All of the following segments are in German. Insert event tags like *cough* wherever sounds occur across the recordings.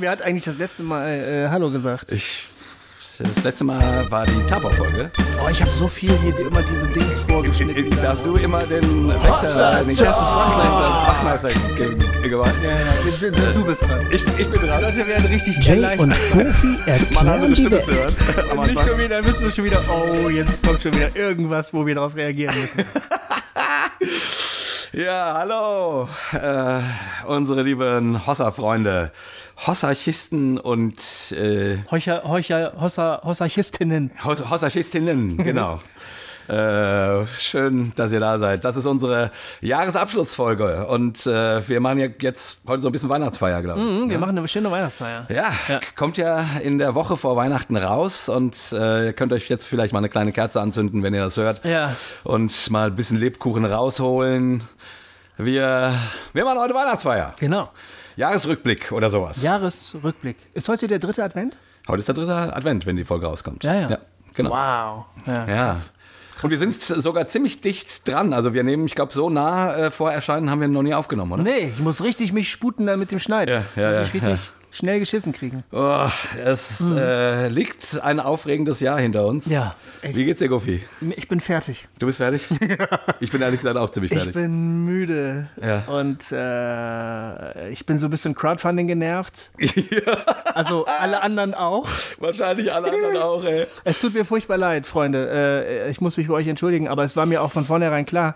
Wer hat eigentlich das letzte Mal äh, Hallo gesagt? Ich, das letzte Mal war die Tapo-Folge. Oh, ich habe so viel hier immer diese Dings vorgeschnitten. *laughs* Da hast du immer den Wächter, den Wachmeister, Wachmeister ge gemacht. Ja, ja, du, du bist dran. Ich, ich bin Die dran. Leute werden richtig Jay erleichtert. und *laughs* eine erklären andere die Stimme zu hören. Nicht schon wieder, dann müssen wir schon wieder, oh, jetzt kommt schon wieder irgendwas, wo wir darauf reagieren müssen. *laughs* Ja, hallo, äh, unsere lieben Hossa-Freunde, Hossarchisten und äh, Heucher, Heucher, Hossa, Hossarchistinnen. Hos- Hossarchistinnen, genau. *laughs* Äh, schön, dass ihr da seid. Das ist unsere Jahresabschlussfolge und äh, wir machen ja jetzt heute so ein bisschen Weihnachtsfeier, glaube ich. Hm, wir machen eine schöne Weihnachtsfeier. Ja, kommt ja in der Woche vor Weihnachten raus und äh, ihr könnt euch jetzt vielleicht mal eine kleine Kerze anzünden, wenn ihr das hört. Ja. Und mal ein bisschen Lebkuchen rausholen. Wir, wir machen heute Weihnachtsfeier. Genau. Jahresrückblick oder sowas. Jahresrückblick. Ist heute der dritte Advent? Heute ist der dritte Advent, wenn die Folge rauskommt. Ja, ja. genau. Wow. Ja. Ja. Und wir sind sogar ziemlich dicht dran. Also wir nehmen, ich glaube, so nah äh, vor Erscheinen haben wir noch nie aufgenommen, oder? Nee, ich muss richtig mich sputen dann mit dem Schneiden. Ja, ja, ja, ich richtig schnell geschissen kriegen. Oh, es äh, liegt ein aufregendes Jahr hinter uns. Ja, echt. Wie geht's dir, Goofy? Ich bin fertig. Du bist fertig? *laughs* Ich bin ehrlich gesagt auch ziemlich Ich fertig. bin müde. Ja. Und äh, ich bin so ein bisschen Crowdfunding genervt. *laughs* Also alle anderen auch. Wahrscheinlich alle anderen *laughs* auch, ey. Es tut mir furchtbar leid, Freunde. Äh, ich muss mich bei euch entschuldigen, aber es war mir auch von vornherein klar,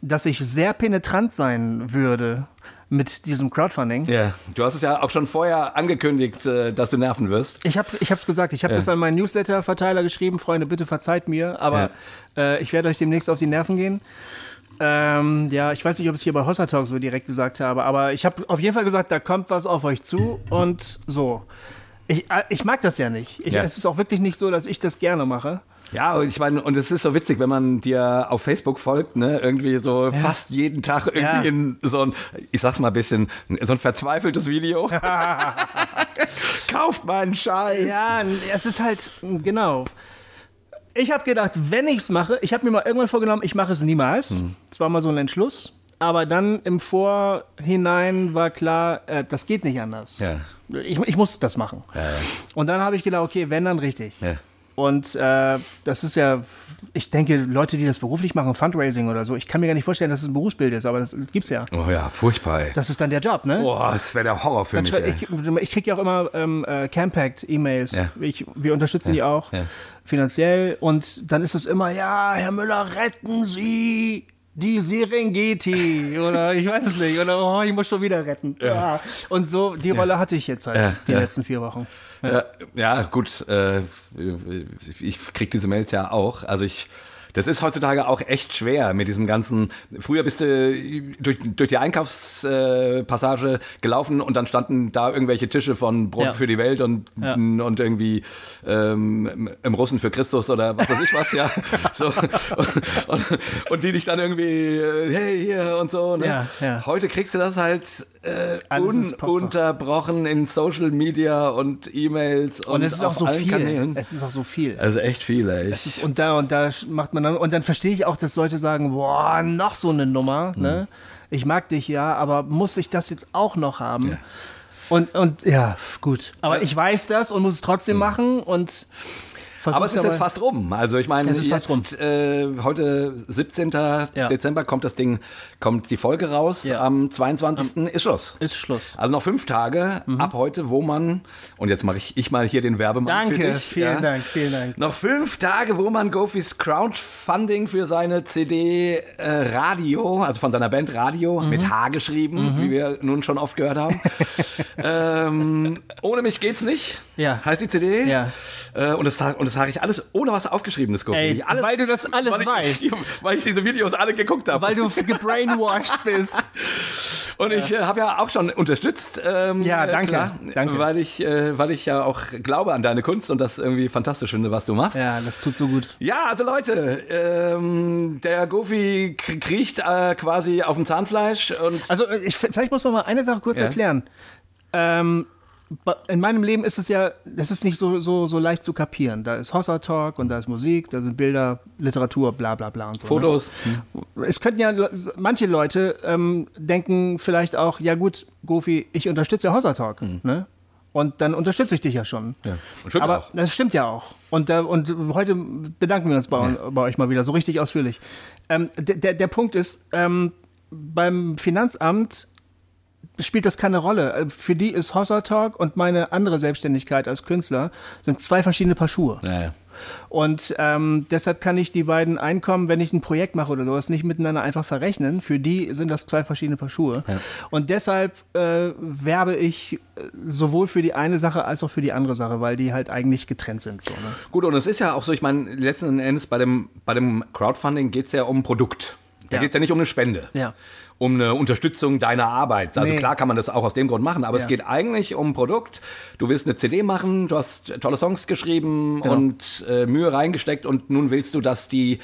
dass ich sehr penetrant sein würde mit diesem Crowdfunding. Ja, du hast es ja auch schon vorher angekündigt, äh, dass du nerven wirst. Ich habe ich hab's gesagt, ich habe das an meinen Newsletter-Verteiler geschrieben. Freunde, bitte verzeiht mir, aber äh, ich werde euch demnächst auf die Nerven gehen. Ähm, ja, ich weiß nicht, ob ich es hier bei Hossa Talk so direkt gesagt habe, aber ich habe auf jeden Fall gesagt, da kommt was auf euch zu und so. Ich, äh, ich mag das ja nicht. Ich, Ja. Es ist auch wirklich nicht so, dass ich das gerne mache. Ja, und ich meine, und es ist so witzig, wenn man dir auf Facebook folgt, ne, irgendwie so fast jeden Tag irgendwie Ja. in so ein, ich sag's mal ein bisschen, so ein verzweifeltes Video. *laughs* Kauft meinen Scheiß. Ja, es ist halt, genau. Ich habe gedacht, wenn ich es mache, ich habe mir mal irgendwann vorgenommen, ich mache es niemals. Hm. Das war mal so ein Entschluss. Aber dann im Vorhinein war klar, äh, das geht nicht anders. Ja. Ich, ich muss das machen. Und dann habe ich gedacht, okay, wenn, dann richtig. Ja. Und äh, das ist ja, ich denke, Leute, die das beruflich machen, Fundraising oder so, ich kann mir gar nicht vorstellen, dass es ein Berufsbild ist, aber das gibt's ja. Oh ja, furchtbar, ey. Das ist dann der Job, ne? Boah, das wäre der Horror für Dann mich, ich ich kriege ja auch immer ähm, äh, Campact-E-Mails. Ja. Wir unterstützen die auch ja. finanziell. Und dann ist es immer, ja, Herr Müller, retten Sie die Serengeti. Oder ich weiß es nicht. Oder oh, ich muss schon wieder retten. Ja. Und so, die Rolle hatte ich jetzt halt Ja, die ja. letzten vier Wochen. Ja, ja gut. Äh, ich krieg diese Mails ja auch. Also ich. Das ist heutzutage auch echt schwer mit diesem ganzen. Früher bist du durch, durch die Einkaufspassage gelaufen und dann standen da irgendwelche Tische von Brot Ja. für die Welt und, Ja. und irgendwie ähm, im Russen für Christus oder was weiß ich was, ja. *laughs* so. und, und, und die dich dann irgendwie, äh, hey, hier und so. Ne? Ja, ja. Heute kriegst du das halt äh, ununterbrochen in Social Media und E-Mails und, Und es ist auch auf so allen viel. Kanälen. Es ist auch so viel. Also echt viel, ey. Es ist, und da und da macht man dann, und dann verstehe ich auch, dass Leute sagen, boah, noch so eine Nummer, Mhm. ne? Ich mag dich ja, aber muss ich das jetzt auch noch haben? Und, und ja, gut. Aber ich weiß das und muss es trotzdem machen und versuch's Mhm. Aber es ist jetzt fast rum. Also ich meine, jetzt äh, heute 17. Dezember kommt das Ding, kommt die Folge raus. Ja. Am 22. ist Schluss. Ist Schluss. Also noch fünf Tage ab heute, wo man, und jetzt mache ich, ich mal hier den Werbemann für Danke, dich. vielen Dank, vielen Dank. Noch fünf Tage, wo man Gofis Crowdfunding für seine CD äh, Radio, also von seiner Band Radio, Mhm. mit H geschrieben, wie wir nun schon oft gehört haben. *laughs* ähm, ohne mich geht's nicht, Ja. heißt die CD. Ja. Äh, und, das, und das sage ich alles ohne was aufgeschriebenes, Gofi. Ey, alles, weil du das alles weil ich, weißt. *laughs* Weil ich diese Videos alle geguckt habe. Weil du gebrainwashed *laughs* bist. Und ich äh, habe ja auch schon unterstützt. Ähm, Ja, äh, danke, Klar, danke. Weil ich, äh, weil ich ja auch glaube an deine Kunst und das irgendwie fantastisch finde, was du machst. Ja, das tut so gut. Ja, also Leute, ähm, der Goofy kriecht äh, quasi auf dem Zahnfleisch und Also äh, ich, vielleicht muss man mal eine Sache kurz Ja. erklären. Ähm, in meinem Leben ist es ja, das ist nicht so, so, so leicht zu kapieren. Da ist Hossa Talk und da ist Musik, da sind Bilder, Literatur, bla bla bla und so. Fotos. Ne? Es könnten ja, manche Leute ähm, denken vielleicht auch, ja gut, Gofi, ich unterstütze ja Hossa Talk. Mhm. Ne? Und dann unterstütze ich dich ja schon. Ja. Aber auch. das stimmt ja auch. Und, äh, und heute bedanken wir uns bei, ja. bei, euch mal wieder so richtig ausführlich. Ähm, der, der Punkt ist, ähm, beim Finanzamt spielt das keine Rolle. Äh, für die ist Hossa Talk und meine andere Selbstständigkeit als Künstler sind zwei verschiedene Paar Schuhe. Ja, ja. Und ähm, deshalb kann ich die beiden Einkommen, wenn ich ein Projekt mache oder sowas, nicht miteinander einfach verrechnen. Für die sind das zwei verschiedene Paar Schuhe. Ja. Und deshalb äh, werbe ich äh, sowohl für die eine Sache als auch für die andere Sache, weil die halt eigentlich getrennt sind. So, ne? Gut, und es ist ja auch so, ich meine, letzten Endes bei dem, bei dem Crowdfunding geht es ja um ein Produkt. Da ja. geht es ja nicht um eine Spende. Ja um eine Unterstützung deiner Arbeit. Also nee. klar kann man das auch aus dem Grund machen, aber ja. es geht eigentlich um ein Produkt. Du willst eine CD machen, du hast tolle Songs geschrieben genau. und äh, Mühe reingesteckt und nun willst du, dass die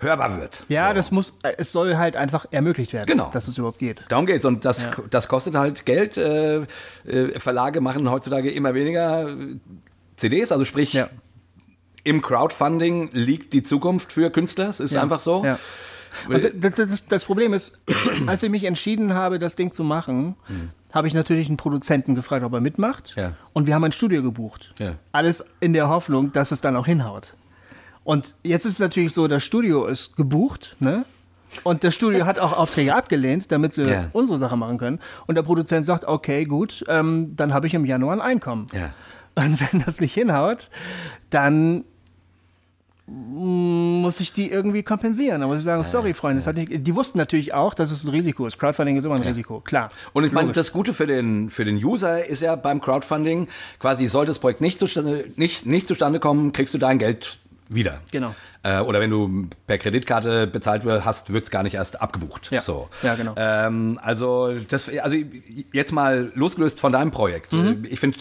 hörbar wird. Ja, so. das muss, äh, es soll halt einfach ermöglicht werden, genau. dass es überhaupt geht. Darum geht's und das, ja. das kostet halt Geld. Äh, äh, Verlage machen heutzutage immer weniger äh, CDs, also sprich ja. im Crowdfunding liegt die Zukunft für Künstler. Es ist einfach so. Ja. Das, das, das, Problem ist, *clears throat* als ich mich entschieden habe, das Ding zu machen, mhm. habe ich natürlich einen Produzenten gefragt, ob er mitmacht. Ja. Und wir haben ein Studio gebucht. Ja. Alles in der Hoffnung, dass es dann auch hinhaut. Und jetzt ist es natürlich so, das Studio ist gebucht, ne? Und das Studio hat auch Aufträge abgelehnt, damit sie ja. unsere Sache machen können. Und der Produzent sagt, okay, gut, ähm, dann habe ich im Januar ein Einkommen. Und wenn das nicht hinhaut, dann muss ich die irgendwie kompensieren. Da muss ich sagen, sorry, Freunde, ja. nicht, die wussten natürlich auch, dass es ein Risiko ist. Crowdfunding ist immer ein ja. Risiko, klar. Und ich meine, das Gute für den, für den User ist ja beim Crowdfunding, quasi sollte das Projekt nicht zustande, nicht, nicht zustande kommen, kriegst du dein Geld wieder. Genau. Äh, oder wenn du per Kreditkarte bezahlt hast, wird es gar nicht erst abgebucht. Ja, so. ja genau. Ähm, also, das, also jetzt mal losgelöst von deinem Projekt. Mhm. Ich finde,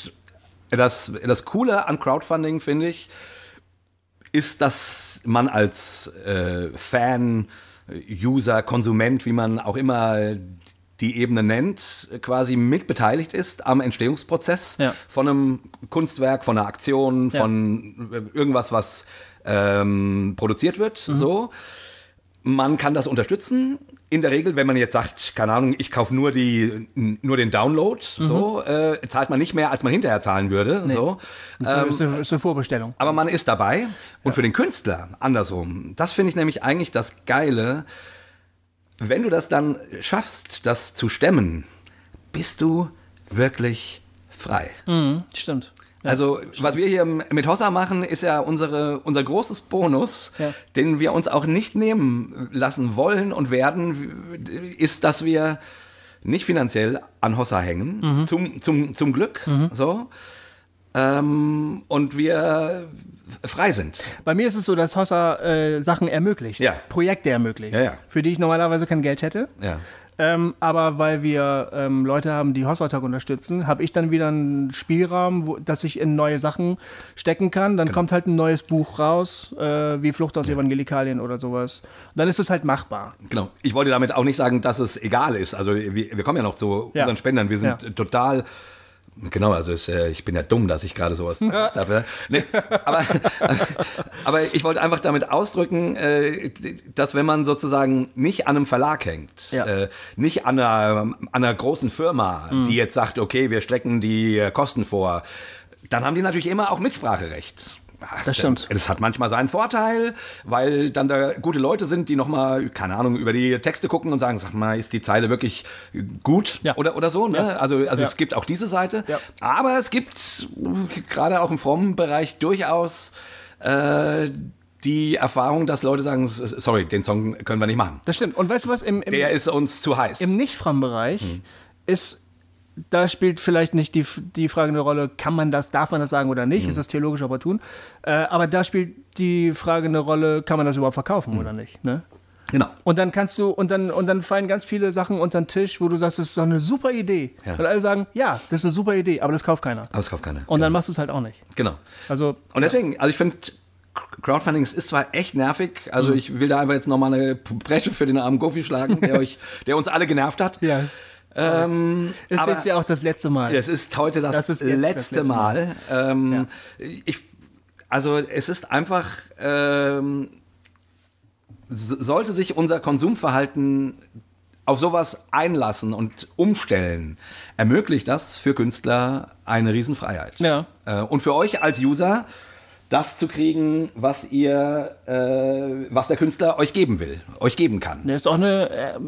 das, das Coole an Crowdfunding, finde ich, ist, dass man als äh, Fan, User, Konsument, wie man auch immer die Ebene nennt, quasi mitbeteiligt ist am Entstehungsprozess ja. von einem Kunstwerk, von einer Aktion, von ja. irgendwas, was ähm, produziert wird. Mhm. So. Man kann das unterstützen. In der Regel, wenn man jetzt sagt, keine Ahnung, ich kaufe nur die, nur den Download, mhm. so, äh, zahlt man nicht mehr, als man hinterher zahlen würde. Nee. So. Das ähm, ist, eine, ist, eine, Vorbestellung. Aber man ist dabei. Und ja. für den Künstler andersrum. Das finde ich nämlich eigentlich das Geile. Wenn du das dann schaffst, das zu stemmen, bist du wirklich frei. Mhm, stimmt. Also, was wir hier mit Hossa machen, ist ja unsere, unser großes Bonus, ja. den wir uns auch nicht nehmen lassen wollen und werden, ist, dass wir nicht finanziell an Hossa hängen, mhm. zum, zum, zum Glück, mhm. so. Ähm, und wir frei sind. Bei mir ist es so, dass Hossa äh, Sachen ermöglicht, ja. Projekte ermöglicht, ja, für die ich normalerweise kein Geld hätte. Ähm, aber weil wir ähm, Leute haben, die Hossalltag unterstützen, habe ich dann wieder einen Spielraum, wo, dass ich in neue Sachen stecken kann. Dann genau. kommt halt ein neues Buch raus, äh, wie Flucht aus ja. Evangelikalien oder sowas. Dann ist es halt machbar. Genau. Ich wollte damit auch nicht sagen, dass es egal ist. Also wir, wir kommen ja noch zu ja. unseren Spendern. Wir sind ja. total Genau, also ist, äh, ich bin ja dumm, dass ich gerade sowas gemacht habe. Nee, aber, *laughs* aber ich wollte einfach damit ausdrücken, äh, dass wenn man sozusagen nicht an einem Verlag hängt, ja. äh, nicht an einer, an einer großen Firma, mhm. die jetzt sagt, okay, wir strecken die Kosten vor, dann haben die natürlich immer auch Mitspracherecht. Das stimmt. Das hat manchmal seinen Vorteil, weil dann da gute Leute sind, die nochmal, keine Ahnung, über die Texte gucken und sagen, sag mal, ist die Zeile wirklich gut ja. oder, oder so. Ne? Ja. Also, also ja. es gibt auch diese Seite. Aber es gibt gerade auch im frommen Bereich durchaus äh, die Erfahrung, dass Leute sagen, sorry, den Song können wir nicht machen. Das stimmt. Und weißt du was? Im, im Der ist uns zu heiß. Im Nicht-Fram-Bereich hm. ist da spielt vielleicht nicht die, die Frage eine Rolle, kann man das, darf man das sagen oder nicht, mhm. ist das theologisch opportun. Äh, aber da spielt die Frage eine Rolle, kann man das überhaupt verkaufen mhm. oder nicht. Ne? Genau. Und dann kannst du, und dann, und dann fallen ganz viele Sachen unter den Tisch, wo du sagst, das ist doch eine super Idee. Ja. Und alle sagen, ja, das ist eine super Idee, aber das kauft keiner. Aber das kauft keiner. Und genau. dann machst du es halt auch nicht. Genau. Also, und deswegen, also ich finde, Crowdfunding ist zwar echt nervig, also mhm. ich will da einfach jetzt nochmal eine Bresche für den armen Goofy schlagen, der *laughs* euch, der uns alle genervt hat. Ja. Ähm, ist jetzt ja auch das letzte Mal. Es ist heute das, das ist letzte, das letzte Mal. Mal. Ähm, ja. ich, also es ist einfach, ähm, sollte sich unser Konsumverhalten auf sowas einlassen und umstellen, ermöglicht das für Künstler eine Riesenfreiheit. Ja. Äh, und für euch als User das zu kriegen, was ihr, äh, was der Künstler euch geben will, euch geben kann. Das ist auch eine äh,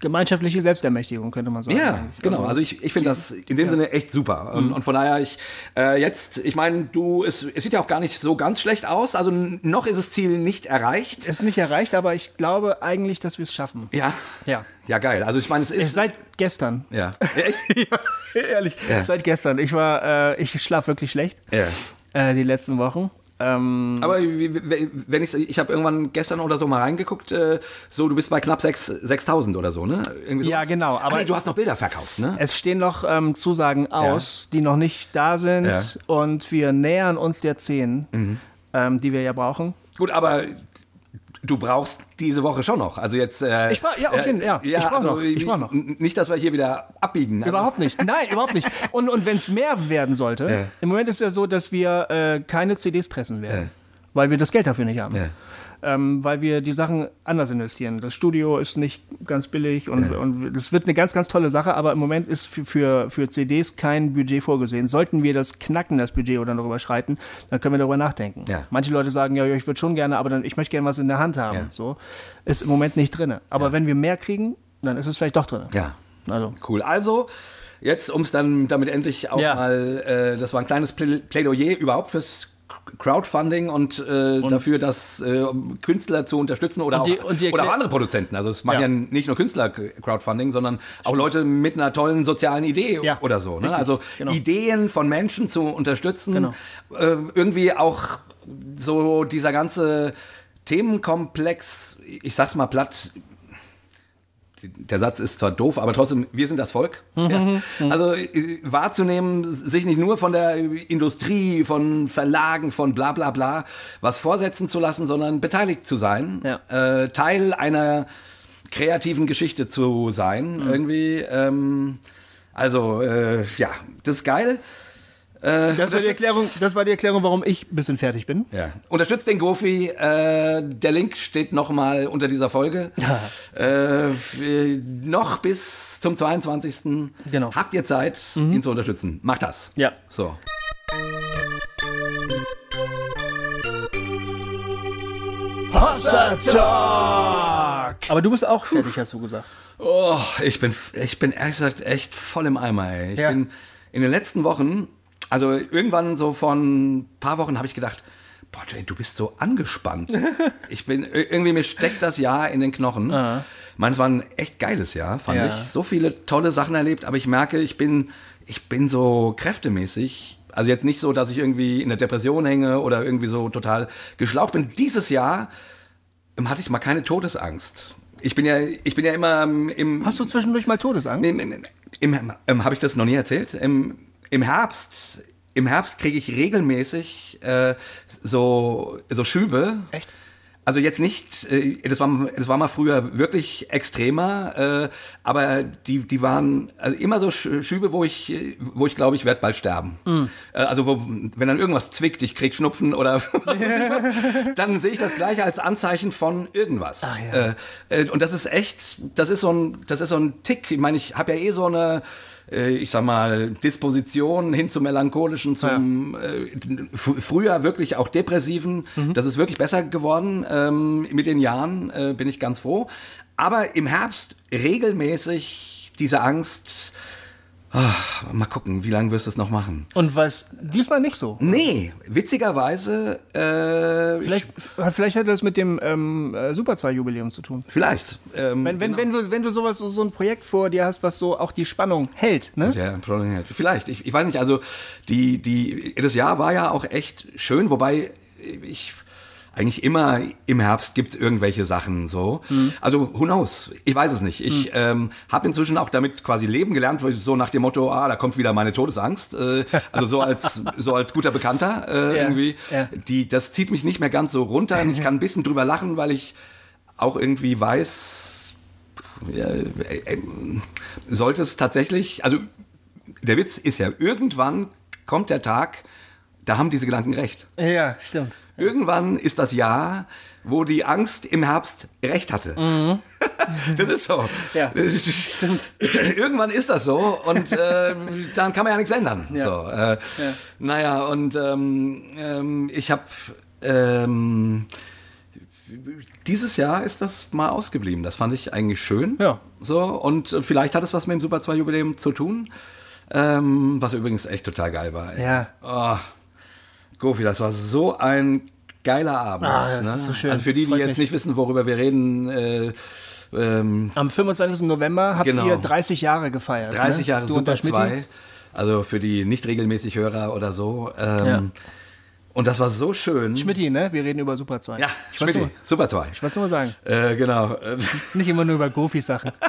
gemeinschaftliche Selbstermächtigung, könnte man sagen. Ja, genau. Also, also ich, ich finde das in dem ja. Sinne echt super. Und, mhm. und von daher, ich äh, jetzt, ich meine, du, es, es sieht ja auch gar nicht so ganz schlecht aus. Also noch ist das Ziel nicht erreicht. Es ist nicht erreicht, aber ich glaube eigentlich, dass wir es schaffen. Ja. Ja. Ja, geil. Also ich meine, es ist. Seit gestern. Ja. Echt? *laughs* ja, ehrlich. Ja. Seit gestern. Ich war, äh, ich schlafe wirklich schlecht. Ja äh, die letzten Wochen. Ähm, Aber wenn ich, ich habe irgendwann gestern oder so mal reingeguckt, äh, so du bist bei knapp 6.000 oder so, ne? ja, genau. Aber nee, du hast noch Bilder verkauft, ne? Es stehen noch ähm, Zusagen aus, ja. die noch nicht da sind ja. und wir nähern uns der 10, mhm. ähm, die wir ja brauchen. Gut, aber du brauchst diese Woche schon noch. Also jetzt. Äh, ich brauch, ja, auf jeden, ja. ja. ich brauche also, noch. Ich brauch noch. Nicht, dass wir hier wieder abbiegen. Also. Überhaupt nicht. Nein, überhaupt nicht. Und, und wenn es mehr werden sollte, ja. im Moment ist es ja so, dass wir äh, keine CDs pressen werden, weil wir das Geld dafür nicht haben. Ähm, weil wir die Sachen anders investieren. Das Studio ist nicht ganz billig und, ja. und das wird eine ganz, ganz tolle Sache, aber im Moment ist für, für, für CDs kein Budget vorgesehen. Sollten wir das knacken, das Budget oder noch überschreiten, dann können wir darüber nachdenken. Ja. Manche Leute sagen, ja, ich würde schon gerne, aber dann, ich möchte gerne was in der Hand haben. Ja. So ist im Moment nicht drin. Aber wenn wir mehr kriegen, dann ist es vielleicht doch drin. Ja. Also. Cool. Also, jetzt, um es dann damit endlich auch ja. mal, äh, das war ein kleines Plädoyer überhaupt fürs Crowdfunding und, äh, und, dafür, dass äh, Künstler zu unterstützen oder, die, auch, oder auch andere Produzenten. Also es machen ja. ja nicht nur Künstler Crowdfunding, sondern auch Leute mit einer tollen sozialen Idee ja. oder so. Ne? Also genau. Ideen von Menschen zu unterstützen, genau. äh, irgendwie auch so dieser ganze Themenkomplex, ich sag's mal platt, der Satz ist zwar doof, aber trotzdem, wir sind das Volk. *laughs* Mhm, ja. Mhm. Also äh, wahrzunehmen, sich nicht nur von der Industrie, von Verlagen, von bla bla bla was vorsetzen zu lassen, sondern beteiligt zu sein, ja. äh, Teil einer kreativen Geschichte zu sein, mhm. irgendwie. Ähm, also äh, ja, das ist geil. Äh, das, war die Erklärung, das war die Erklärung, warum ich ein bisschen fertig bin. Ja. Unterstützt den Gofi. Äh, der Link steht nochmal unter dieser Folge. *laughs* Ja. Äh, noch bis zum 22. Genau. Habt ihr Zeit, mhm. ihn zu unterstützen. Macht das. Ja. So. Hossa Talk! Aber du bist auch fertig, hast du gesagt. Oh, ich bin, ich bin ehrlich gesagt echt voll im Eimer. Ey. Ich ja. bin in den letzten Wochen also irgendwann so vor ein paar Wochen habe ich gedacht, boah, Jay, du bist so angespannt. *laughs* ich bin, irgendwie mir steckt das Jahr in den Knochen. Uh Ich meine, es war ein echt geiles Jahr, fand ja. ich. So viele tolle Sachen erlebt, aber ich merke, ich bin, ich bin so kräftemäßig. Also jetzt nicht so, dass ich irgendwie in der Depression hänge oder irgendwie so total geschlaucht bin. Dieses Jahr ähm, hatte ich mal keine Todesangst. Ich bin ja, ich bin ja immer im. Hast du zwischendurch mal Todesangst? Im, im, im, im ähm, Habe ich das noch nie erzählt? Im, im Herbst, im Herbst kriege ich regelmäßig äh, so, so Schübe. Echt? Also jetzt nicht, äh, das war, das war mal früher wirklich extremer, äh, aber die, die waren also immer so Schübe, wo ich, wo ich glaube, ich werde bald sterben. Mm. Also wo, wenn dann irgendwas zwickt, ich krieg Schnupfen oder *laughs* was was, *laughs* dann sehe ich das gleiche als Anzeichen von irgendwas. Ach, ja. und das ist echt, das ist so ein, das ist so ein Tick. Ich meine, ich habe ja eh so eine äh, ich sag mal, Disposition hin zum Melancholischen, zum äh, früher wirklich auch Depressiven. Mhm. Das ist wirklich besser geworden ähm, mit den Jahren, äh, bin ich ganz froh. Aber im Herbst regelmäßig diese Angst, Ach, mal gucken, wie lange wirst du es noch machen? Und was diesmal nicht so? Nee, witzigerweise. Äh, vielleicht, vielleicht hat das mit dem ähm, äh, Super 2 Jubiläum zu tun. Vielleicht. Ähm, wenn, wenn, genau. wenn, du, wenn du sowas, so ein Projekt vor dir hast, was so auch die Spannung hält, ne? Ja, Spannung hält. Vielleicht. Ich, ich weiß nicht, also die, die, das Jahr war ja auch echt schön, wobei ich eigentlich immer im Herbst gibt es irgendwelche Sachen so. Mhm. Also who knows? Ich weiß es nicht. Ich mhm. ähm, habe inzwischen auch damit quasi leben gelernt, so nach dem Motto, ah, da kommt wieder meine Todesangst. Äh, also so als *laughs* so als guter Bekannter äh, ja. irgendwie. Ja. Die, das zieht mich nicht mehr ganz so runter. Ich kann ein bisschen drüber lachen, weil ich auch irgendwie weiß, äh, äh, sollte es tatsächlich, also der Witz ist ja, irgendwann kommt der Tag, da haben diese Gedanken recht. Ja, stimmt. Irgendwann ist das Jahr, wo die Angst im Herbst recht hatte. Mhm. *laughs* Das ist so. Ja, stimmt. *laughs* Irgendwann ist das so und äh, dann kann man ja nichts ändern. Ja. So, äh, Naja, und ähm, ähm, ich habe ähm, dieses Jahr ist das mal ausgeblieben. Das fand ich eigentlich schön. Ja. So, und äh, vielleicht hat es was mit dem Super 2 Jubiläum zu tun. Ähm, was übrigens echt total geil war. ey. Ja. Oh, Gofi, das war so ein geiler Abend. Ah, das ne? so schön. Also für die, die jetzt mich. nicht wissen, worüber wir reden, äh, ähm, Am 25. November habt Genau. ihr 30 Jahre gefeiert. 30 ne? Jahre der Super Schmitti. 2. Also für die nicht regelmäßig Hörer oder so. Ähm, Ja. Und das war so schön. Schmitti, ne? Wir reden über Super 2. Ja, ich wollte Schmidt, nur, Super 2. ich wollte nur sagen. Äh, genau. Nicht immer nur über Goofy-Sachen. *laughs*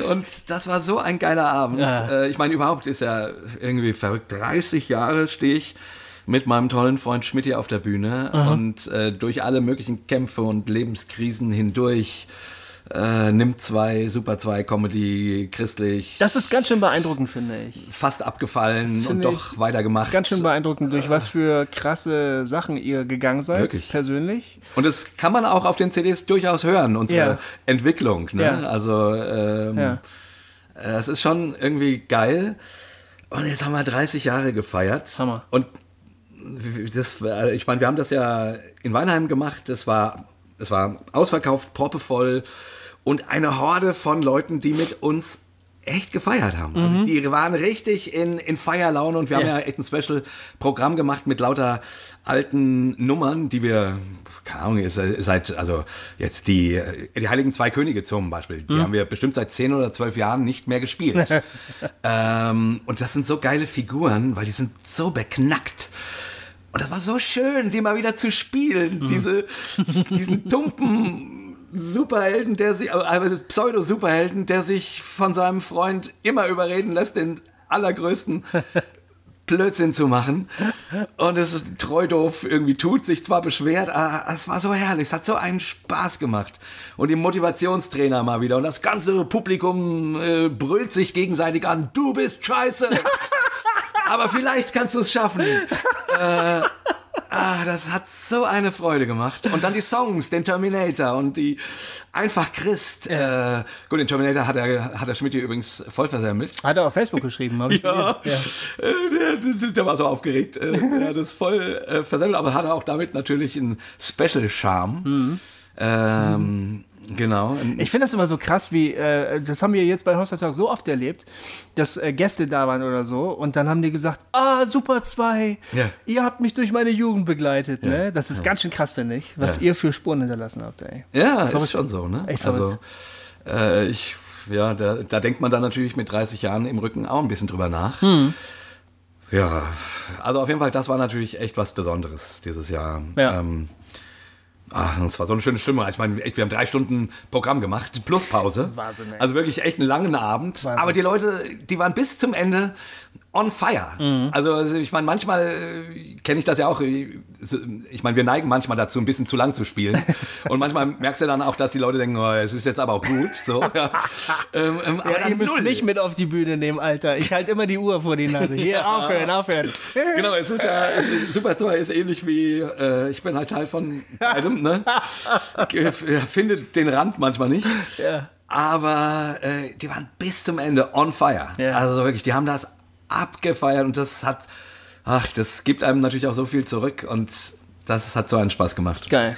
Und das war so ein geiler Abend. Ja. Äh, ich meine, überhaupt ist ja irgendwie verrückt. 30 Jahre stehe ich mit meinem tollen Freund Schmidt hier auf der Bühne und äh, durch alle möglichen Kämpfe und Lebenskrisen hindurch äh, nimmt zwei Super 2 Comedy christlich Das ist ganz schön beeindruckend, finde ich. fast abgefallen und doch weitergemacht. Ganz schön beeindruckend, durch was für krasse Sachen ihr gegangen seid, Wirklich. persönlich. Und das kann man auch auf den CDs durchaus hören, unsere Ja. Entwicklung. Ne? Ja. Also ähm, Ja. äh, es ist schon irgendwie geil. Und jetzt haben wir 30 Jahre gefeiert. Hammer. Und das, war- ich meine, wir haben das ja in Weinheim gemacht. Das war, das war ausverkauft, proppevoll und eine Horde von Leuten, die mit uns echt gefeiert haben. Also die waren richtig in, in Feierlaune und wir haben Mhm. Ja. echt ein Special-Programm gemacht mit lauter alten Nummern, die wir, keine Ahnung, seit, also jetzt die, die Heiligen Zwei Könige zum Beispiel, die haben wir bestimmt seit zehn oder zwölf Jahren nicht mehr gespielt. *laughs* ähm, und das sind so geile Figuren, weil die sind so beknackt. Und das war so schön, die mal wieder zu spielen. Diese, diesen *laughs* tumpen Superhelden, der sich, also Pseudo-Superhelden, der sich von seinem Freund immer überreden lässt, den allergrößten *laughs* Blödsinn zu machen. Und es ist treu doof irgendwie tut, sich zwar beschwert, aber es war so herrlich, es hat so einen Spaß gemacht. Und die Motivationstrainer mal wieder und das ganze Publikum äh, brüllt sich gegenseitig an, du bist scheiße. *laughs* aber vielleicht kannst du es schaffen. Äh, Ah, das hat so eine Freude gemacht. Und dann die Songs, den Terminator und die einfach Christ. Äh, gut, den Terminator hat er, hat der Schmidt hier übrigens voll versemmelt. Hat er auf Facebook geschrieben, habe ich Ja, gelesen. Äh, der, der, der war so aufgeregt. Äh, er hat das voll äh, versemmelt, aber hat auch damit natürlich einen Special-Charme. Ähm, genau. Ich finde das immer so krass, wie, äh, das haben wir jetzt bei Hoster Talk so oft erlebt, dass äh, Gäste da waren oder so und dann haben die gesagt, ah, Super 2, Ja. ihr habt mich durch meine Jugend begleitet, ne? Das ist ganz schön krass, finde ich, was Ja. ihr für Spuren hinterlassen habt, ey. Ja, Verrückt. ist schon so, ne? Echt also, äh, ich, ja, da, da denkt man dann natürlich mit 30 Jahren im Rücken auch ein bisschen drüber nach. Hm. Ja, also auf jeden Fall, das war natürlich echt was Besonderes dieses Jahr. Ja. Ähm, ach, das war so eine schöne Stimmung. Ich meine, echt, wir haben drei Stunden Programm gemacht, plus Pause. Wahnsinn, ey. Also wirklich echt einen langen Abend. Wahnsinn. Aber die Leute, die waren bis zum Ende on fire. Mhm. Also also ich meine, manchmal äh, kenne ich das ja auch. äh, Ich meine, wir neigen manchmal dazu, ein bisschen zu lang zu spielen. *laughs* Und manchmal merkst du dann auch, dass die Leute denken, oh, es ist jetzt aber auch gut. So, *laughs* ja. ähm, ähm, aber Ja, dann ihr müsst null. mich mit auf die Bühne nehmen, Alter. Ich halte immer die Uhr vor die Nase. Hier, *laughs* aufhören, aufhören. Genau, es ist ja, Super 2 ist ähnlich wie, äh, ich bin halt Teil von beidem, ne? Ge- Findet den Rand manchmal nicht. Ja. Aber äh, die waren bis zum Ende on fire. Ja. Also wirklich, die haben das abgefeiert und das hat, ach, das gibt einem natürlich auch so viel zurück und das hat so einen Spaß gemacht. Geil.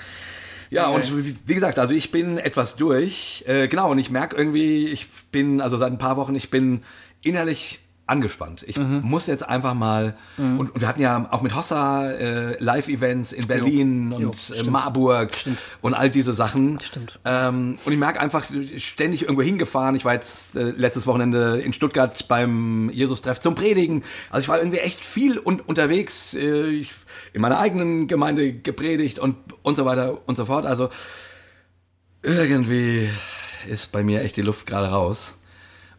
Ja, Geil. und wie wie gesagt, also ich bin etwas durch. Äh, genau, und ich merke irgendwie, ich bin, also seit ein paar Wochen, ich bin innerlich angespannt. Ich Mhm. muss jetzt einfach mal, und, und wir hatten ja auch mit Hossa äh, Live-Events in Berlin Jo, und stimmt. äh, Marburg und all diese Sachen. Stimmt. Ähm, und ich merke einfach, ständig irgendwo hingefahren. Ich war jetzt äh, letztes Wochenende in Stuttgart beim Jesus-Treff zum Predigen. Also ich war irgendwie echt viel un unterwegs. Äh, ich, in meiner eigenen Gemeinde gepredigt und, und so weiter und so fort. Also irgendwie ist bei mir echt die Luft gerade raus.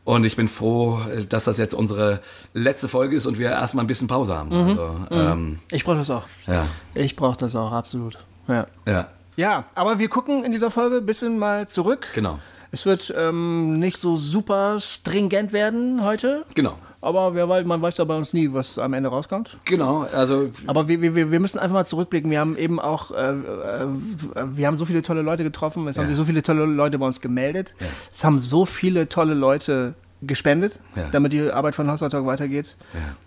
Und ich bin froh, dass das jetzt unsere letzte Folge ist und wir erstmal ein bisschen Pause haben. Also, ähm, Ich brauche das auch. ja, Ich brauche das auch, absolut. Ja. ja. Ja, aber wir gucken in dieser Folge ein bisschen mal zurück. Genau. Es wird ähm, nicht so super stringent werden heute. Genau. Aber wer weiß, man weiß ja bei uns nie, was am Ende rauskommt. Genau, also. Aber wir, wir, wir müssen einfach mal zurückblicken. Wir haben eben auch, äh, äh, wir haben so viele tolle Leute getroffen, es ja. haben sich so viele tolle Leute bei uns gemeldet. Ja. Es haben so viele tolle Leute gespendet, ja. damit die Arbeit von House Talk weitergeht.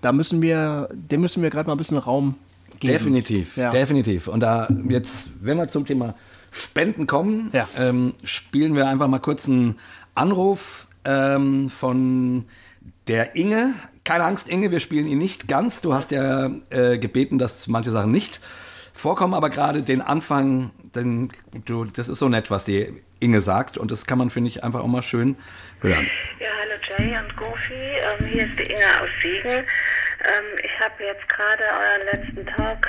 Da müssen wir, dem müssen wir gerade mal ein bisschen Raum geben. Definitiv, definitiv. Und da jetzt, wenn wir zum Thema Spenden kommen, ähm, spielen wir einfach mal kurz einen Anruf ähm, von der Inge, keine Angst, Inge, wir spielen ihn nicht ganz. Du hast ja äh, gebeten, dass manche Sachen nicht vorkommen, aber gerade den Anfang, denn du, das ist so nett, was die Inge sagt und das kann man, finde ich, einfach auch mal schön hören. Ja, hallo Jay und Goofy, ähm, hier ist die Inge aus Siegen. Ähm, ich habe jetzt gerade euren letzten Talk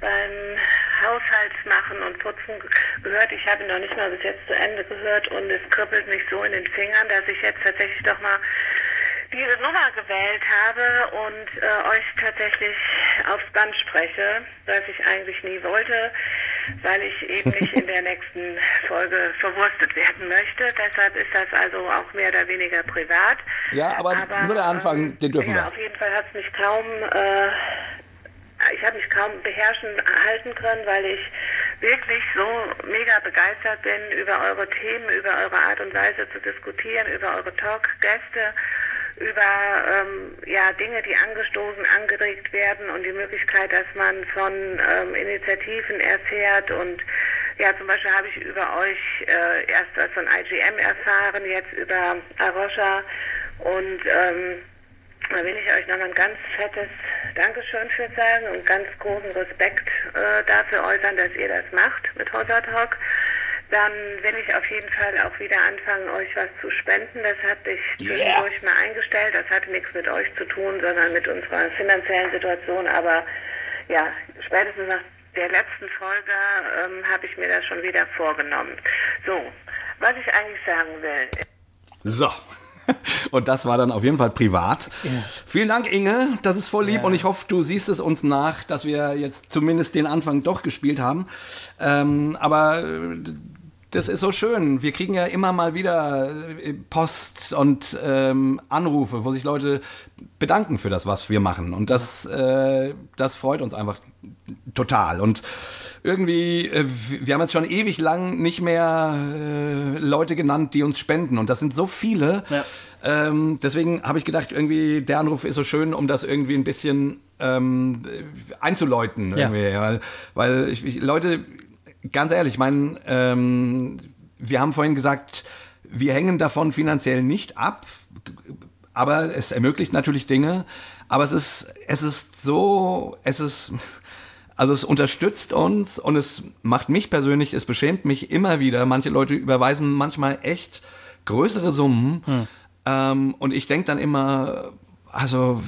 beim Haushaltsmachen und Putzen gehört. Ich habe ihn noch nicht mal bis jetzt zu Ende gehört und es kribbelt mich so in den Fingern, dass ich jetzt tatsächlich doch mal diese Nummer gewählt habe und äh, euch tatsächlich aufs Band spreche, was ich eigentlich nie wollte, weil ich eben nicht in der *laughs* nächsten Folge verwurstet werden möchte. Deshalb ist das also auch mehr oder weniger privat. Ja, aber, aber nur der Anfang, ähm, den dürfen ja, wir. Auf jeden Fall hat es mich kaum... Äh, ich habe mich kaum beherrschen halten können, weil ich wirklich so mega begeistert bin über eure Themen, über eure Art und Weise zu diskutieren, über eure Talk-Gäste über ähm, ja, Dinge, die angestoßen, angeregt werden und die Möglichkeit, dass man von ähm, Initiativen erfährt und ja, zum Beispiel habe ich über euch äh, erst was von IGM erfahren, jetzt über Arosha und ähm, da will ich euch nochmal ein ganz fettes Dankeschön für sagen und ganz großen Respekt äh, dafür äußern, dass ihr das macht mit Hossa Talk dann will ich auf jeden Fall auch wieder anfangen, euch was zu spenden. Das hatte ich zwischendurch yeah. mal eingestellt. Das hatte nichts mit euch zu tun, sondern mit unserer finanziellen Situation. Aber ja, spätestens nach der letzten Folge ähm, habe ich mir das schon wieder vorgenommen. So, was ich eigentlich sagen will. So. *laughs* Und das war dann auf jeden Fall privat. Ja. Vielen Dank, Inge. Das ist voll lieb ja. und ich hoffe, du siehst es uns nach, dass wir jetzt zumindest den Anfang doch gespielt haben. Ähm, aber das ist so schön. Wir kriegen ja immer mal wieder äh, Post und ähm, Anrufe, wo sich Leute bedanken für das, was wir machen. Und das, äh, das freut uns einfach total. Und irgendwie, äh, wir haben jetzt schon ewig lang nicht mehr äh, Leute genannt, die uns spenden. Und das sind so viele. Ja. Ähm, deswegen habe ich gedacht, irgendwie der Anruf ist so schön, um das irgendwie ein bisschen ähm, einzuläuten. Ja. Weil, weil ich, Leute ganz ehrlich, ich meine, ähm, wir haben vorhin gesagt, wir hängen davon finanziell nicht ab, aber es ermöglicht natürlich Dinge. Aber es ist, es ist so, es ist, also es unterstützt uns und es macht mich persönlich, es beschämt mich immer wieder. Manche Leute überweisen manchmal echt größere Summen. Hm. Ähm, und ich denke dann immer, also,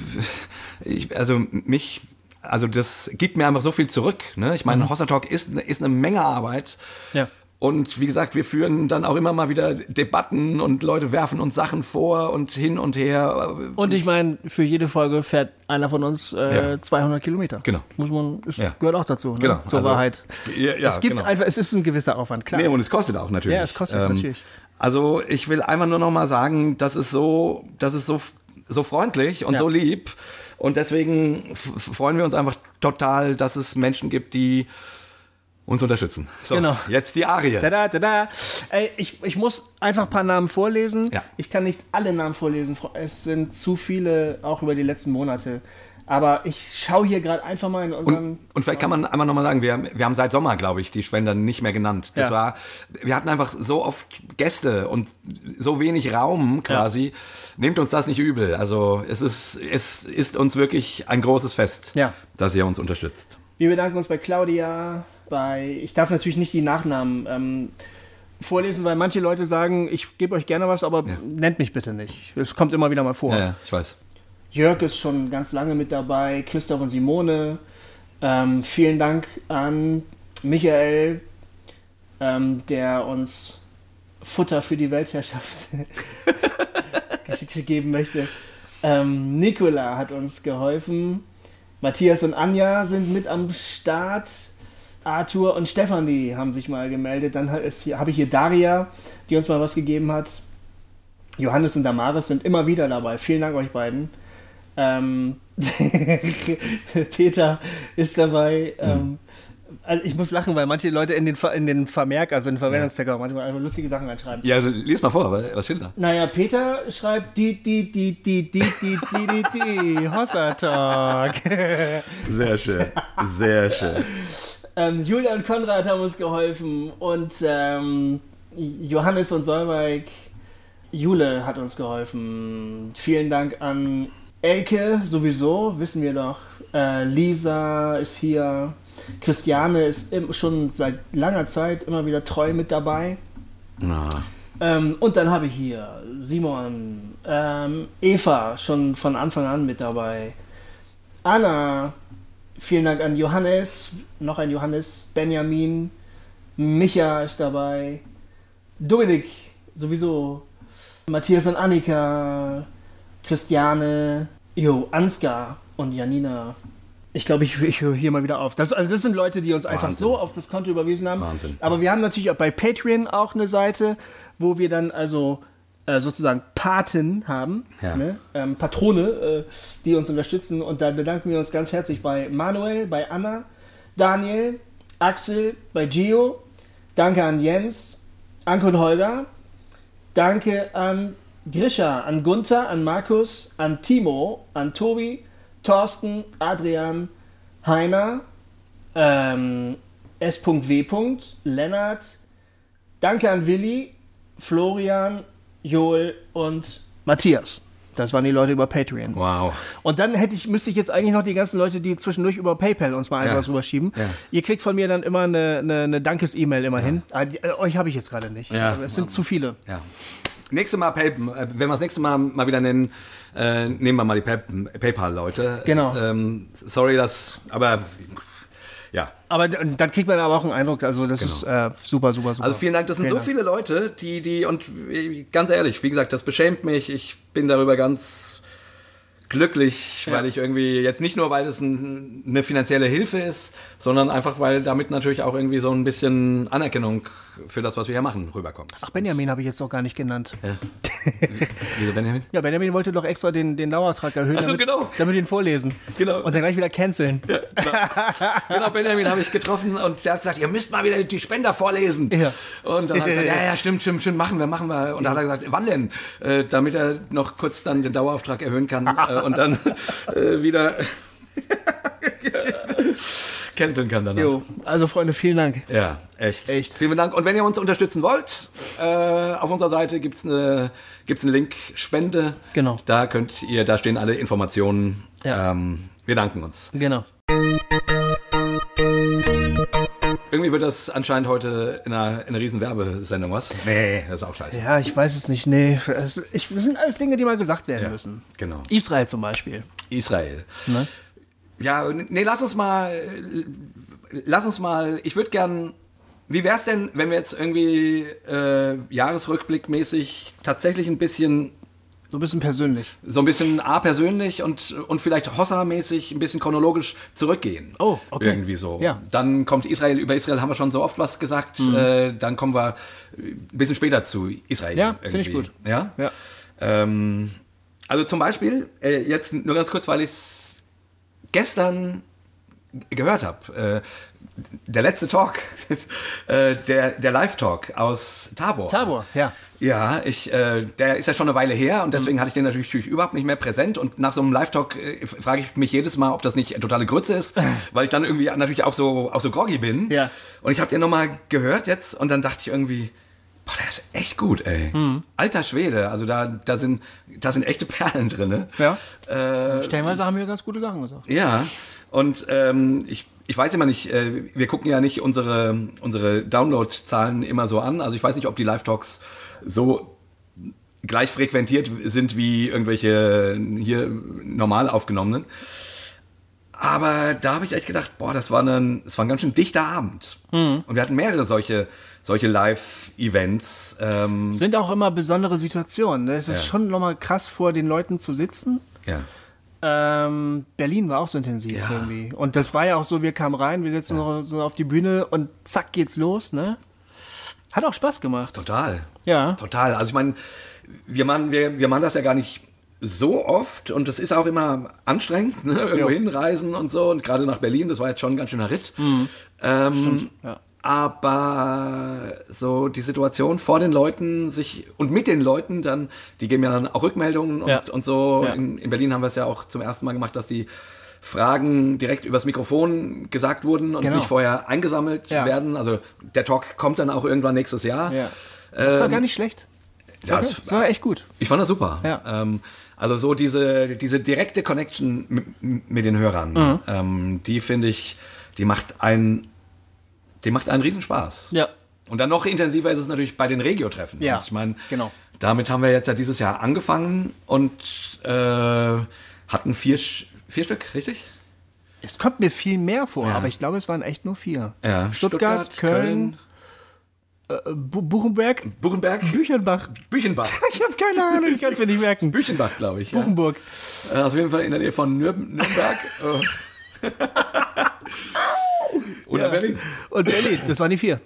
ich, also mich also das gibt mir einfach so viel zurück. Ne? Ich meine, mhm. Hossa Talk ist, ist eine Menge Arbeit. Ja. Und wie gesagt, wir führen dann auch immer mal wieder Debatten und Leute werfen uns Sachen vor und hin und her. Und ich meine, für jede Folge fährt einer von uns äh, ja. 200 Kilometer. Genau. Muss man, es ja. gehört auch dazu, ne? genau. zur also, Wahrheit. Ja, ja, es gibt genau. einfach, es ist ein gewisser Aufwand, klar. Nee, und es kostet auch natürlich. Ja, es kostet ähm, natürlich. Also ich will einfach nur noch mal sagen, das ist so, das ist so, so freundlich und so lieb. Und deswegen freuen wir uns einfach total, dass es Menschen gibt, die uns unterstützen. So, genau. jetzt die Arie. Tada, tada. Ey, ich, ich muss einfach ein paar Namen vorlesen. Ja. Ich kann nicht alle Namen vorlesen. Es sind zu viele, auch über die letzten Monate. Aber ich schaue hier gerade einfach mal in unseren. Und, und vielleicht kann man einmal nochmal sagen, wir, wir haben seit Sommer, glaube ich, die Spender nicht mehr genannt. Das ja. war, wir hatten einfach so oft Gäste und so wenig Raum quasi. Ja. Nehmt uns das nicht übel. Also es ist, es ist uns wirklich ein großes Fest, ja. dass ihr uns unterstützt. Wir bedanken uns bei Claudia, bei, ich darf natürlich nicht die Nachnamen ähm, vorlesen, weil manche Leute sagen, ich gebe euch gerne was, aber nennt mich bitte nicht. Es kommt immer wieder mal vor. Ja, ich weiß. Jörg ist schon ganz lange mit dabei, Christoph und Simone. Ähm, vielen Dank an Michael, ähm, der uns Futter für die Weltherrschaft *laughs* geben möchte. Ähm, Nicola hat uns geholfen. Matthias und Anja sind mit am Start. Arthur und Stefanie haben sich mal gemeldet. Dann habe ich hier Daria, die uns mal was gegeben hat. Johannes und Damaris sind immer wieder dabei. Vielen Dank euch beiden. Ähm, *laughs* Peter ist dabei. Ähm, also ich muss lachen, weil manche Leute in den, Ver in den Vermerk, also in den Verwendungstext, manchmal einfach lustige Sachen reinschreiben. Ja, also lies mal vor, was steht da? Naja, Peter schreibt die, die, die, die, die, die, die, die, die, Hossa Talk. *laughs* Sehr schön, sehr schön. Ähm, Julia und Konrad haben uns geholfen und ähm, Johannes und Solveig, Jule hat uns geholfen. Vielen Dank an Elke, sowieso, wissen wir doch. Äh, Lisa ist hier. Christiane ist schon seit langer Zeit immer wieder treu mit dabei. Ähm, und dann habe ich hier Simon, ähm, Eva schon von Anfang an mit dabei. Anna, vielen Dank an Johannes, noch ein Johannes, Benjamin, Micha ist dabei, Dominik sowieso, Matthias und Annika, Christiane, Jo, Ansgar und Janina. Ich glaube, ich, ich höre hier mal wieder auf. Das, also das sind Leute, die uns Wahnsinn. einfach so auf das Konto überwiesen haben. Wahnsinn. Aber wir haben natürlich auch bei Patreon auch eine Seite, wo wir dann also äh, sozusagen Paten haben, ja. ne? ähm, Patrone, äh, die uns unterstützen. Und da bedanken wir uns ganz herzlich bei Manuel, bei Anna, Daniel, Axel, bei Gio. Danke an Jens, Anke und Holger. Danke an Grisha, an Gunther, an Markus, an Timo, an Tobi, Thorsten, Adrian, Heiner, ähm, S.W. Lennart, danke an Willi, Florian, Joel und Matthias. Das waren die Leute über Patreon. Wow. Und dann hätte ich, müsste ich jetzt eigentlich noch die ganzen Leute, die zwischendurch über PayPal uns mal ja. etwas rüberschieben. Ja. Ihr kriegt von mir dann immer eine, eine, eine Dankes-E-Mail immerhin. Ja. Äh, euch habe ich jetzt gerade nicht. Ja. Es sind zu viele. Ja. Nächste Mal, Pay, wenn wir das nächste Mal mal wieder nennen, äh, nehmen wir mal die Pay, PayPal-Leute. Genau. Ähm, sorry, das, aber ja. Aber dann kriegt man aber auch einen Eindruck, also das genau. ist äh, super, super, super. Also vielen Dank, das sind vielen so Dank. viele Leute, die, die, und ganz ehrlich, wie gesagt, das beschämt mich, ich bin darüber ganz glücklich, ja. weil ich irgendwie jetzt nicht nur, weil es ein, eine finanzielle Hilfe ist, sondern einfach, weil damit natürlich auch irgendwie so ein bisschen Anerkennung für das, was wir hier machen, rüberkommt. Ach, Benjamin habe ich jetzt noch gar nicht genannt. Ja. *laughs* Wieso Benjamin? Ja, Benjamin wollte doch extra den, den Dauertrag erhöhen, Ach so, damit, genau. damit ihn vorlesen. Genau. Und dann gleich wieder canceln. Ja, genau. genau, Benjamin habe ich getroffen und der hat gesagt, ihr müsst mal wieder die Spender vorlesen. Ja. Und dann habe ich gesagt, ja, ja, stimmt, stimmt, stimmt, machen wir, machen wir. Und dann hat er gesagt, wann denn? Äh, damit er noch kurz dann den Dauerauftrag erhöhen kann *laughs* äh, und dann *laughs* äh, wieder *laughs* canceln kann danach. Jo, also Freunde, vielen Dank. Ja, echt. echt. Vielen Dank. Und wenn ihr uns unterstützen wollt, äh, auf unserer Seite gibt es eine, gibt's einen Link Spende. Genau. Da könnt ihr, da stehen alle Informationen. Ja. Ähm, wir danken uns. Genau. Irgendwie wird das anscheinend heute in einer, in einer riesen Werbesendung, was? Nee, das ist auch scheiße. Ja, ich weiß es nicht. Nee, es, ich, das sind alles Dinge, die mal gesagt werden Ja, müssen. genau. Israel zum Beispiel. Israel. Ne? Ja, nee, lass uns mal, lass uns mal, ich würde gern, wie wär's denn, wenn wir jetzt irgendwie äh, Jahresrückblickmäßig tatsächlich ein bisschen, So ein bisschen persönlich. so ein bisschen A persönlich und, und vielleicht Hossa-mäßig ein bisschen chronologisch zurückgehen. Oh, okay. Irgendwie so. Ja. Dann kommt Israel, über Israel haben wir schon so oft was gesagt, äh, dann kommen wir ein bisschen später zu Israel. Mhm. Ja, finde ich gut. Ja? Ja. Ähm, also zum Beispiel, äh, jetzt nur ganz kurz, weil ich es gestern gehört habe. Äh, der letzte Talk, *laughs* äh, der, der Live-Talk aus Tabor. Tabor, ja. Ja, ich, äh, der ist ja schon eine Weile her und deswegen hatte ich den natürlich, überhaupt nicht mehr präsent. Und nach so einem Live-Talk äh, frage ich mich jedes Mal, ob das nicht totale Grütze ist, *laughs* weil ich dann irgendwie natürlich auch so, auch so groggy bin. Ja. Und ich habe den nochmal gehört jetzt und dann dachte ich irgendwie, boah, der ist echt gut, ey. Alter Schwede, also da, da, sind, da sind echte Perlen drin. Ne? Ja. Stellenweise haben wir ganz gute Sachen gesagt. Ja, und ähm, ich, ich weiß immer nicht, äh, wir gucken ja nicht unsere, unsere Download-Zahlen immer so an. Also ich weiß nicht, ob die Live-Talks so gleich frequentiert sind wie irgendwelche hier normal aufgenommenen. Aber da habe ich echt gedacht, boah, das war, ein, das war ein ganz schön dichter Abend. Und wir hatten mehrere solche, solche Live-Events. Ähm, Sind auch immer besondere Situationen. ne? Es ist Ja. schon nochmal krass, vor den Leuten zu sitzen. ja. Ähm, Berlin war auch so intensiv Ja. irgendwie. Und das war ja auch so, wir kamen rein, wir sitzen so, so auf die Bühne und zack geht's los, ne? Hat auch Spaß gemacht. Total. Ja. Total. Also ich meine, wir machen, wir, wir machen das ja gar nicht so oft und das ist auch immer anstrengend, ne? irgendwo Ja. hinreisen und so. Und gerade nach Berlin, das war jetzt schon ein ganz schöner Ritt. Ähm, ja. Aber so die Situation vor den Leuten sich und mit den Leuten dann, die geben ja dann auch Rückmeldungen und, Ja. und so. Ja. In, in Berlin haben wir es ja auch zum ersten Mal gemacht, dass die Fragen direkt übers Mikrofon gesagt wurden und Genau. nicht vorher eingesammelt Ja. werden. Also der Talk kommt dann auch irgendwann nächstes Jahr. Ja. Das war Ähm, gar nicht schlecht. ja, Das, das war echt gut. ich fand das super. Ähm, also so diese, diese direkte Connection mit, mit den Hörern, Mhm. ähm, die finde ich, die macht einen, die macht einen Riesenspaß. Ja. Und dann noch intensiver ist es natürlich bei den Regio-Treffen. Ja, Ich meine, genau. damit haben wir jetzt ja dieses Jahr angefangen und äh, hatten vier, vier Stück, richtig? Es kommt mir viel mehr vor, Ja. aber ich glaube, es waren echt nur vier. Ja. Stuttgart, Köln, äh, Bu Buchenberg, Buchenberg, Büchernbach. Büchenbach. *laughs* Ich habe keine Ahnung, ich kann es mir nicht merken. Büchenbach, glaube ich. Ja. Buchenburg. Äh, Also auf jeden Fall in der Nähe von Nür Nürnberg. *laughs* *laughs* äh. Oder Berlin. Und Berlin, das waren die vier.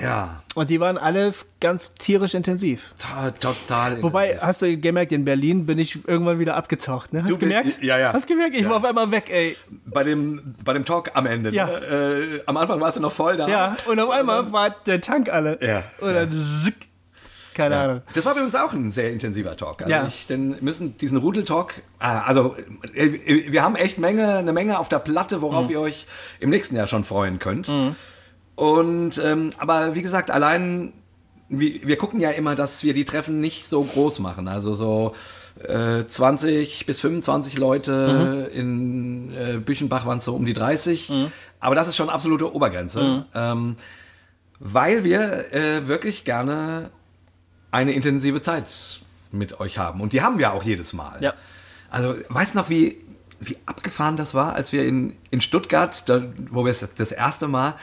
Ja, Und die waren alle ganz tierisch intensiv. to- total. Wobei, hast du gemerkt, in Berlin bin ich irgendwann wieder abgetaucht, ne? Hast Du bist- gemerkt? ja, ja. Hast du gemerkt? Ich war auf einmal weg, ey. bei dem, bei dem Talk am Ende. Ja. Ne? Äh, am Anfang warst du noch voll da. Ja, und auf einmal war der Tank alle. Ja, Und dann zick. Keine Ahnung. Das war übrigens auch ein sehr intensiver Talk. Also Ja. ich, denn müssen diesen Rudeltalk, ah, also äh, wir haben echt Menge, eine Menge auf der Platte, worauf Mhm. ihr euch im nächsten Jahr schon freuen könnt. Und ähm, aber wie gesagt, allein wir, wir gucken ja immer, dass wir die Treffen nicht so groß machen. Also so äh, 20 bis 25 Leute in äh, Büchenbach waren es so um die 30. Aber das ist schon absolute Obergrenze. Ähm, weil wir äh, wirklich gerne eine intensive Zeit mit euch haben. Und die haben wir auch jedes Mal. Ja. Also, weißt du noch, wie, wie abgefahren das war, als wir in, in Stuttgart, da, wo wir es das erste Mal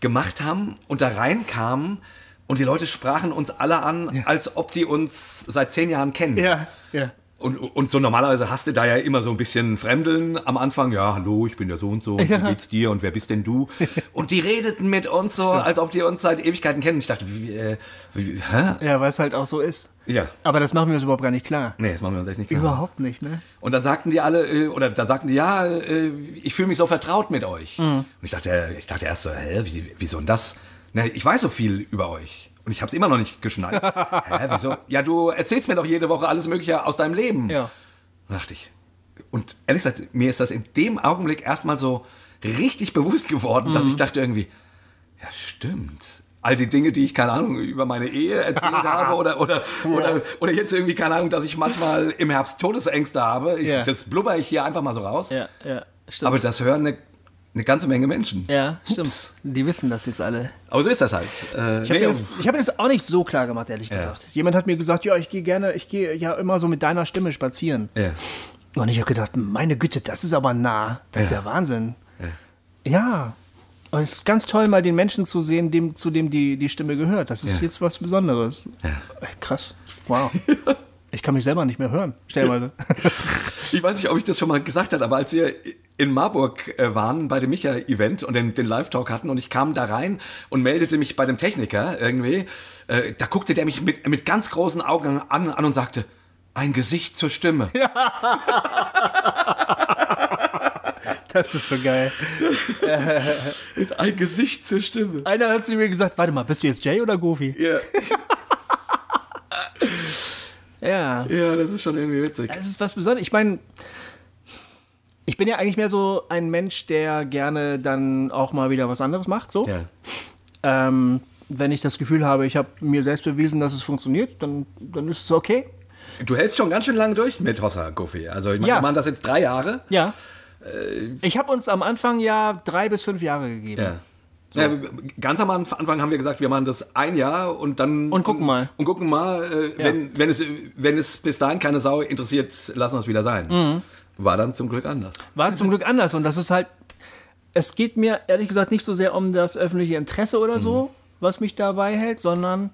gemacht haben und da reinkamen und die Leute sprachen uns alle an, als ob die uns seit zehn Jahren kennen. Ja, ja. Und, und so normalerweise hast du da ja immer so ein bisschen Fremdeln am Anfang. Ja, hallo, ich bin der so und so. Und Ja. Wie geht's dir? Und wer bist denn du? *laughs* Und die redeten mit uns so, als ob die uns seit Ewigkeiten kennen. Ich dachte, wie, äh, wie, hä? Ja, weil es halt auch so ist. Ja. Aber das machen wir uns überhaupt gar nicht klar. Nee, das machen wir uns echt nicht klar. Überhaupt nicht, ne? Und dann sagten die alle, äh, oder dann sagten die, ja, äh, ich fühle mich so vertraut mit euch. Mhm. Und ich dachte, ich dachte erst so, hä, wie, wieso denn das? Na, ich weiß so viel über euch. Und ich habe es immer noch nicht geschnallt. *laughs* hä, wieso? Ja, du erzählst mir doch jede Woche alles Mögliche aus deinem Leben. Ja. Da dachte ich. Und ehrlich gesagt, mir ist das in dem Augenblick erstmal so richtig bewusst geworden, dass ich dachte irgendwie, ja, stimmt. All die Dinge, die ich, keine Ahnung, über meine Ehe erzählt *laughs* habe oder, oder, oder, oder jetzt irgendwie, keine Ahnung, dass ich manchmal im Herbst Todesängste habe. Ich, Ja. Das blubber ich hier einfach mal so raus. Ja, ja. Aber das hören eine, eine ganze Menge Menschen. ja, stimmt. Ups. Die wissen das jetzt alle. Aber so ist das halt. Äh, Ich habe nee, mir, das- ich hab mir das auch nicht so klar gemacht, ehrlich Ja. gesagt. Jemand hat mir gesagt, ja, ich gehe gerne, ich gehe ja immer so mit deiner Stimme spazieren. ja. Und ich habe gedacht, meine Güte, das ist aber nah. Das ist Ja. der Wahnsinn. Ja. Und es ist ganz toll, mal den Menschen zu sehen, dem, zu dem die, die Stimme gehört. Das ist Ja. jetzt was Besonderes. Ey, Krass. Wow. *laughs* Ich kann mich selber nicht mehr hören, stellweise. Ich weiß nicht, ob ich das schon mal gesagt habe, aber als wir in Marburg äh, waren bei dem Micha-Event und den, den Live-Talk hatten und ich kam da rein und meldete mich bei dem Techniker irgendwie, äh, da guckte der mich mit, mit ganz großen Augen an, an und sagte, ein Gesicht zur Stimme. Das ist so geil. Ein Gesicht zur Stimme. Einer hat zu mir gesagt, warte mal, bist du jetzt Jay oder Goofy? Ja, *laughs* Ja. ja, das ist schon irgendwie witzig. Es ist was Besonderes. Ich meine, ich bin ja eigentlich mehr so ein Mensch, der gerne dann auch mal wieder was anderes macht. So. Ja. Ähm, wenn ich das Gefühl habe, ich habe mir selbst bewiesen, dass es funktioniert, dann, dann ist es okay. Du hältst schon ganz schön lange durch mit Hossa Goofy. Also ich meine, Ja. wir machen das jetzt drei Jahre. Ja. Ich habe uns am Anfang ja drei bis fünf Jahre gegeben. Ja. Ja, ganz am Anfang haben wir gesagt, wir machen das ein Jahr und dann Und gucken mal. Und gucken mal, äh, wenn, wenn, es, wenn es bis dahin keine Sau interessiert, lassen wir es wieder sein. Mhm. War dann zum Glück anders. War zum Glück anders und das ist halt, es geht mir ehrlich gesagt nicht so sehr um das öffentliche Interesse oder so, was mich dabei hält, sondern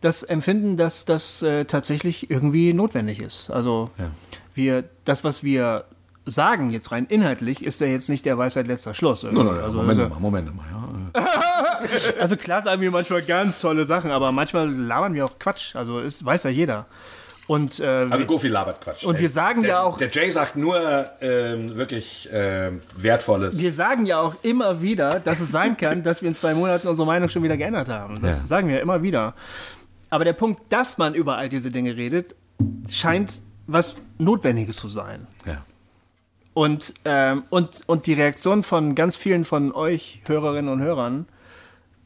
das Empfinden, dass das äh, tatsächlich irgendwie notwendig ist. Also Ja. wir, das, was wir sagen, jetzt rein inhaltlich, ist er jetzt nicht der Weisheit letzter Schluss. No, no, no, also, Moment also, mal, Moment mal. Ja. *laughs* also klar sagen wir manchmal ganz tolle Sachen, aber manchmal labern wir auch Quatsch. Also ist, weiß ja jeder. Und, äh, Also wir- Goofy labert Quatsch. Und wir sagen der, ja auch- Der Jay sagt nur ähm, wirklich ähm, Wertvolles. wir sagen ja auch immer wieder, dass es sein *laughs* kann, dass wir in zwei Monaten unsere Meinung schon wieder geändert haben. Das Ja. sagen wir immer wieder. Aber der Punkt, dass man über all diese Dinge redet, scheint was Notwendiges zu sein. Und, ähm, und, und die Reaktion von ganz vielen von euch, Hörerinnen und Hörern,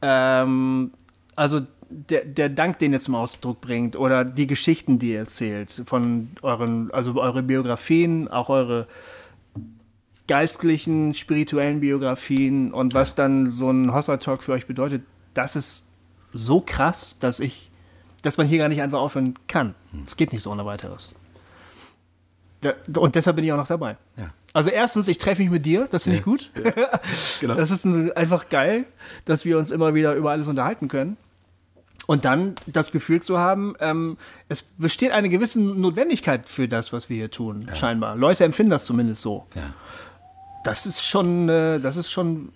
ähm, also der, der Dank, den ihr zum Ausdruck bringt, oder die Geschichten, die ihr erzählt, von euren, also eure Biografien, auch eure geistlichen, spirituellen Biografien und was dann so ein Hossa-Talk für euch bedeutet, das ist so krass, dass ich, dass man hier gar nicht einfach aufhören kann. Es geht nicht so ohne weiteres. Und deshalb bin ich auch noch dabei. Ja. Also erstens, ich treffe mich mit dir, das finde ich gut. *laughs* Genau. Das ist ein, einfach geil, dass wir uns immer wieder über alles unterhalten können. Und dann das Gefühl zu haben, ähm, es besteht eine gewisse Notwendigkeit für das, was wir hier tun, scheinbar. Leute empfinden das zumindest so. Ja. Das ist schon, äh, das ist schon,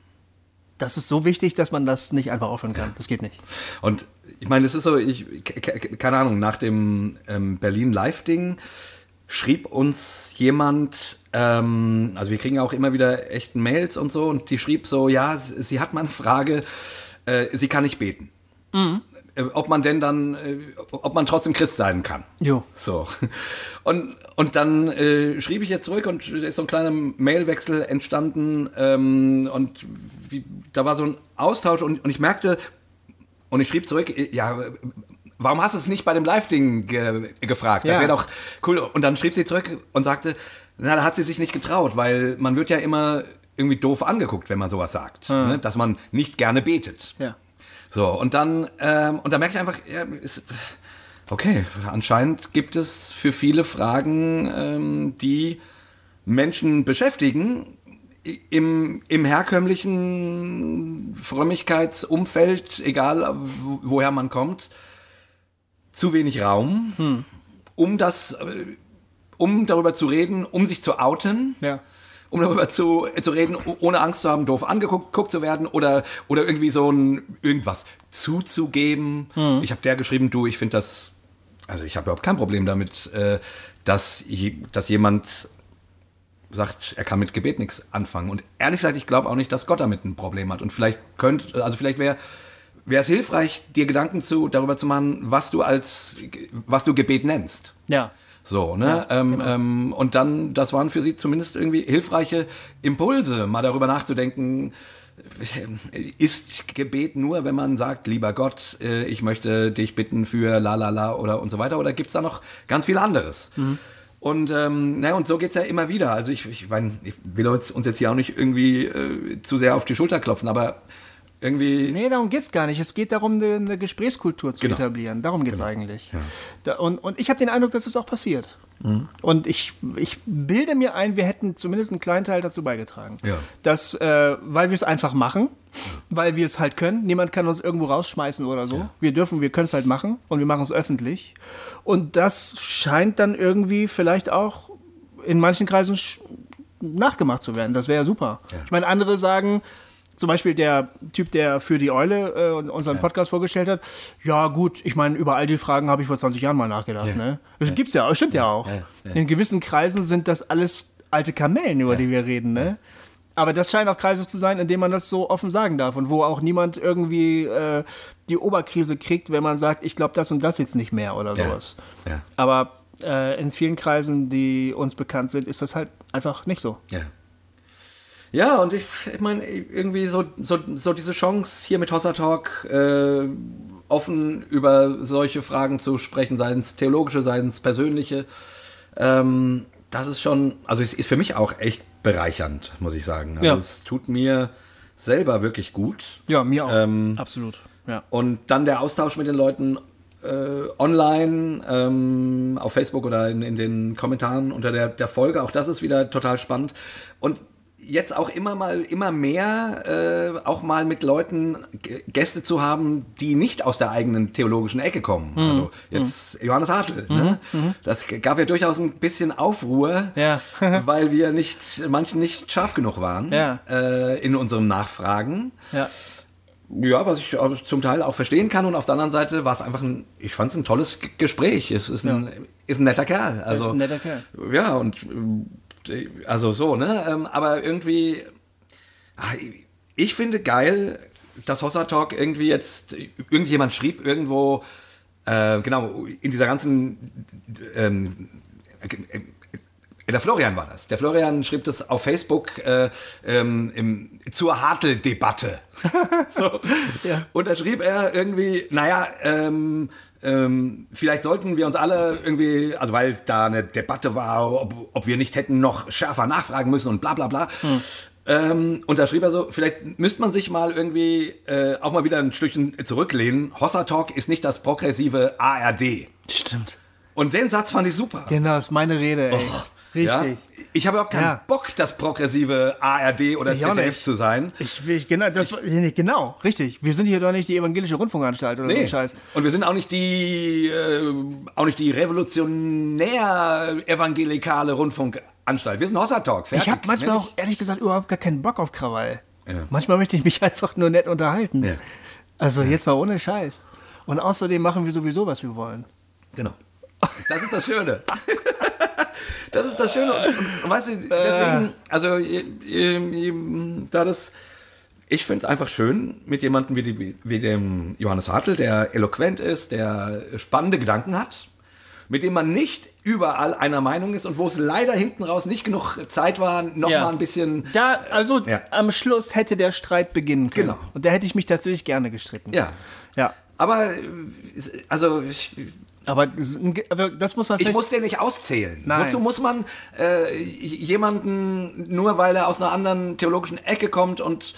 das ist so wichtig, dass man das nicht einfach aufhören kann. Das geht nicht. Und ich meine, es ist so, ich, ke- ke- keine Ahnung, nach dem ähm, Berlin Live-Ding schrieb uns jemand, ähm, also wir kriegen auch immer wieder echten Mails und so, und die schrieb so, ja, sie, sie hat mal eine Frage, äh, sie kann nicht beten. Äh, Ob man denn dann, äh, ob man trotzdem Christ sein kann. Jo. So. Und, und dann äh, schrieb ich ihr zurück und ist so ein kleiner Mailwechsel entstanden ähm, und wie, da war so ein Austausch und, und ich merkte, und ich schrieb zurück, ja, warum hast du es nicht bei dem Live-Ding ge gefragt? Das Ja. wäre doch cool. Und dann schrieb sie zurück und sagte, na, da hat sie sich nicht getraut, weil man wird ja immer irgendwie doof angeguckt, wenn man sowas sagt, ne? dass man nicht gerne betet. Ja. So, und dann, ähm, und da merke ich einfach, ja, ist, okay, anscheinend gibt es für viele Fragen, ähm, die Menschen beschäftigen, im, im herkömmlichen Frömmigkeitsumfeld, egal wo, woher man kommt, zu wenig Raum, um das, äh, um darüber zu reden, um sich zu outen Ja. um darüber zu, zu reden, ohne Angst zu haben, doof angeguckt guckt zu werden oder, oder irgendwie so ein irgendwas zuzugeben. Ich habe der geschrieben, du, ich finde das, also ich habe überhaupt kein Problem damit, äh, dass, dass jemand sagt, er kann mit Gebet nichts anfangen. Und ehrlich gesagt, ich glaube auch nicht, dass Gott damit ein Problem hat. Und vielleicht könnte, also vielleicht wäre wäre es hilfreich, dir Gedanken zu, darüber zu machen, was du als, was du Gebet nennst. Ja. So, ne? ähm, ähm, und dann, das waren für sie zumindest irgendwie hilfreiche Impulse, mal darüber nachzudenken, äh, ist Gebet nur, wenn man sagt, lieber Gott, äh, ich möchte dich bitten für la la la oder und so weiter, oder gibt's da noch ganz viel anderes? Und, ähm, na, und so geht's ja immer wieder. Also ich, ich, mein, ich will uns, uns jetzt hier auch nicht irgendwie äh, zu sehr auf die Schulter klopfen, aber irgendwie. Nee, darum geht's gar nicht. Es geht darum, eine, Gesprächskultur zu Genau. etablieren. Darum geht's eigentlich. Da, und, und ich habe den Eindruck, dass es auch passiert. Und ich, ich bilde mir ein, wir hätten zumindest einen kleinen Teil dazu beigetragen. Ja. Dass, äh, weil wir es einfach machen, weil wir es halt können. Niemand kann uns irgendwo rausschmeißen oder so. Wir dürfen, wir können es halt machen und wir machen es öffentlich. Und das scheint dann irgendwie vielleicht auch in manchen Kreisen nachgemacht zu werden. Das wäre ja super. Ich meine, andere sagen, zum Beispiel der Typ, der für die Eule äh, unseren Podcast vorgestellt hat, ja gut, ich meine, über all die Fragen habe ich vor 20 Jahren mal nachgedacht. Ja. Ne? Das gibt's ja, das stimmt ja auch. Ja, ja. In gewissen Kreisen sind das alles alte Kamellen, über die wir reden. Ne? Aber das scheinen auch Kreise zu sein, in denen man das so offen sagen darf und wo auch niemand irgendwie äh, die Oberkrise kriegt, wenn man sagt, ich glaube das und das jetzt nicht mehr oder Ja. sowas. Ja. Aber äh, in vielen Kreisen, die uns bekannt sind, ist das halt einfach nicht so. Ja. Ja, und ich, ich meine, irgendwie so, so, so diese Chance, hier mit Hossa Talk äh, offen über solche Fragen zu sprechen, seien es theologische, seien es persönliche, ähm, das ist schon, also es ist für mich auch echt bereichernd, muss ich sagen. Also Ja. es tut mir selber wirklich gut. Ja, mir auch. Ähm, Absolut. Ja. Und dann der Austausch mit den Leuten äh, online, ähm, auf Facebook oder in, in den Kommentaren unter der, der Folge. Auch das ist wieder total spannend. Und jetzt auch immer mal, immer mehr, äh, auch mal mit Leuten Gäste zu haben, die nicht aus der eigenen theologischen Ecke kommen. Mhm. Also jetzt mhm. Johannes Hartl. Mhm. Ne? Mhm. Das gab ja durchaus ein bisschen Aufruhr, ja. *laughs* weil wir nicht, manchen nicht scharf genug waren ja. äh, in unserem Nachfragen. Ja. Ja, was ich zum Teil auch verstehen kann. Und auf der anderen Seite war es einfach ein, ich fand es ein tolles Gespräch. Es ist ein, ist ein netter Kerl. Also, ist ein netter Kerl. Ja, und also so, ne? Ähm, aber irgendwie, ah, ich finde geil, dass Hossa Talk irgendwie jetzt, irgendjemand schrieb irgendwo, äh, genau, in dieser ganzen, ähm, der Florian war das. Der Florian schrieb das auf Facebook äh, ähm, im, zur Hartl-Debatte. *laughs* so. ja. Und da schrieb er irgendwie, naja, ähm, ähm, vielleicht sollten wir uns alle irgendwie, also weil da eine Debatte war, ob, ob wir nicht hätten noch schärfer nachfragen müssen und bla bla bla. Hm. Ähm, und da schrieb er so, vielleicht müsste man sich mal irgendwie äh, auch mal wieder ein Stückchen zurücklehnen. Hossa Talk ist nicht das progressive ARD. Stimmt. Und den Satz fand ich super. Genau, das ist meine Rede. Ey. Oh. Richtig. Ja? Ich habe auch keinen ja. Bock, das progressive ARD oder ich ZDF zu sein. Ich, ich, genau, das, genau, richtig. Wir sind hier doch nicht die evangelische Rundfunkanstalt oder nee. so Scheiß. Und wir sind auch nicht die, äh, auch nicht die revolutionär evangelikale Rundfunkanstalt. Wir sind Hossa Talk. Fertig. Ich habe manchmal auch ehrlich gesagt überhaupt gar keinen Bock auf Krawall. Ja. Manchmal möchte ich mich *laughs* einfach nur nett unterhalten. Also jetzt mal ohne Scheiß. Und außerdem machen wir sowieso, was wir wollen. Genau. Das ist das Schöne. *laughs* Das ist das Schöne. Und, und, weißt du, deswegen, also, da das. Ich finde es einfach schön mit jemandem wie, die, wie dem Johannes Hartl, der eloquent ist, der spannende Gedanken hat, mit dem man nicht überall einer Meinung ist und wo es leider hinten raus nicht genug Zeit war, noch ja. mal ein bisschen. Da, also ja. am Schluss hätte der Streit beginnen können. Genau. Und da hätte ich mich tatsächlich gerne gestritten. Ja. Ja. Aber, also, ich, aber das muss man. Ich muss den nicht auszählen. Nein. Wozu muss man äh, jemanden, nur weil er aus einer anderen theologischen Ecke kommt und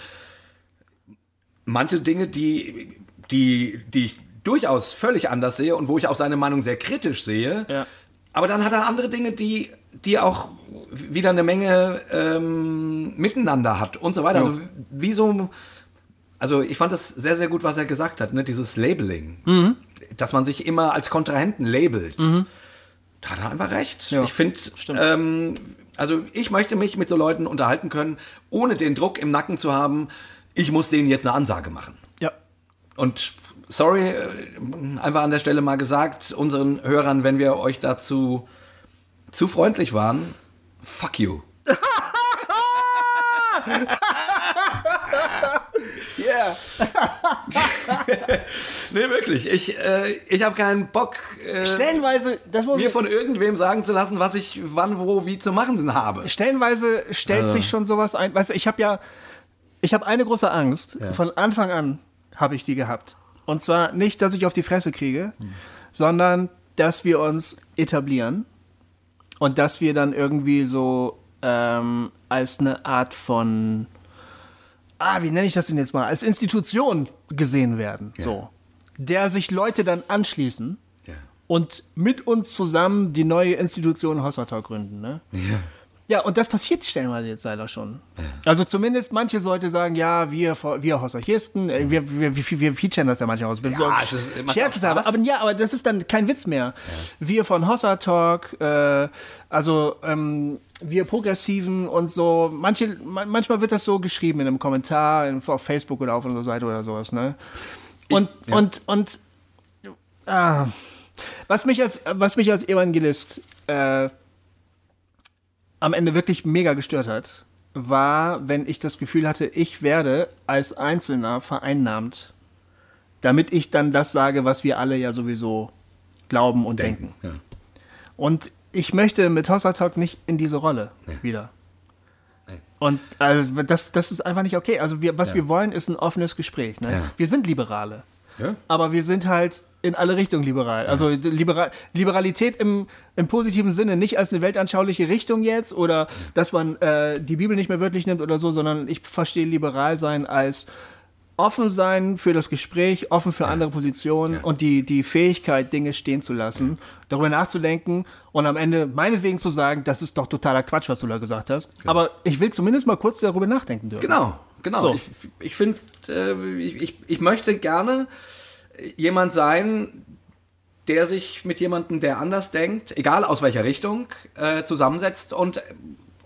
manche Dinge, die, die, die ich durchaus völlig anders sehe und wo ich auch seine Meinung sehr kritisch sehe, ja. aber dann hat er andere Dinge, die, die auch wieder eine Menge ähm, miteinander hat und so weiter. Ja. Also wieso. Also ich fand das sehr, sehr gut, was er gesagt hat, ne? dieses Labeling. Mhm dass man sich immer als Kontrahenten labelt. Mhm. Da hat er einfach recht. Ja, ich finde, ähm, also ich möchte mich mit so Leuten unterhalten können, ohne den Druck im Nacken zu haben, ich muss denen jetzt eine Ansage machen. Ja. Und sorry, äh, einfach an der Stelle mal gesagt, unseren Hörern, wenn wir euch dazu zu freundlich waren, fuck you. *laughs* *laughs* Yeah. *laughs* nee, wirklich. Ich, äh, ich habe keinen Bock, äh, Stellenweise, mir von irgendwem sagen zu lassen, was ich wann, wo, wie zu machen habe. Stellenweise stellt also. sich schon sowas ein. Weißt du, ich habe ja, ich habe eine große Angst. Ja. Von Anfang an habe ich die gehabt. Und zwar nicht, dass ich auf die Fresse kriege, hm. sondern dass wir uns etablieren und dass wir dann irgendwie so ähm, als eine Art von ah, wie nenne ich das denn jetzt mal, als Institution gesehen werden. So. Der sich Leute dann anschließen ja. und mit uns zusammen die neue Institution Hossata gründen. Ne? Ja. Ja, und das passiert stellenweise jetzt leider schon. Ja. Also zumindest manche Leute sagen, ja, wir, wir Hossachisten, äh, wir, wir, wir, wir featuren das ja manchmal aus. Ja, so Scherz aber, aber ja, aber das ist dann kein Witz mehr. Wir von Hossa Talk, äh, also ähm, wir Progressiven und so, manche, manchmal wird das so geschrieben in einem Kommentar auf Facebook oder auf unserer Seite oder sowas, ne? Und, ich, und, und, ah, was mich als, was mich als Evangelist äh, am Ende wirklich mega gestört hat, war, wenn ich das Gefühl hatte, ich werde als Einzelner vereinnahmt, damit ich dann das sage, was wir alle ja sowieso glauben und denken. denken. Ja. Und ich möchte mit Hossa Talk nicht in diese Rolle nee. wieder. Und also, das, das ist einfach nicht okay. Also wir, was ja. wir wollen, ist ein offenes Gespräch. Ne? Ja. Wir sind Liberale. Aber wir sind halt in alle Richtungen liberal. Also Liberal, Liberalität im, im positiven Sinne, nicht als eine weltanschauliche Richtung jetzt oder dass man äh, die Bibel nicht mehr wörtlich nimmt oder so, sondern ich verstehe liberal sein als offen sein für das Gespräch, offen für andere Positionen und die, die Fähigkeit, Dinge stehen zu lassen, darüber nachzudenken und am Ende meinetwegen zu sagen, das ist doch totaler Quatsch, was du da gesagt hast. Aber ich will zumindest mal kurz darüber nachdenken dürfen. Genau, genau. So. Ich, ich finde, äh, ich, ich, ich möchte gerne jemand sein, der sich mit jemandem, der anders denkt, egal aus welcher Richtung, äh, zusammensetzt und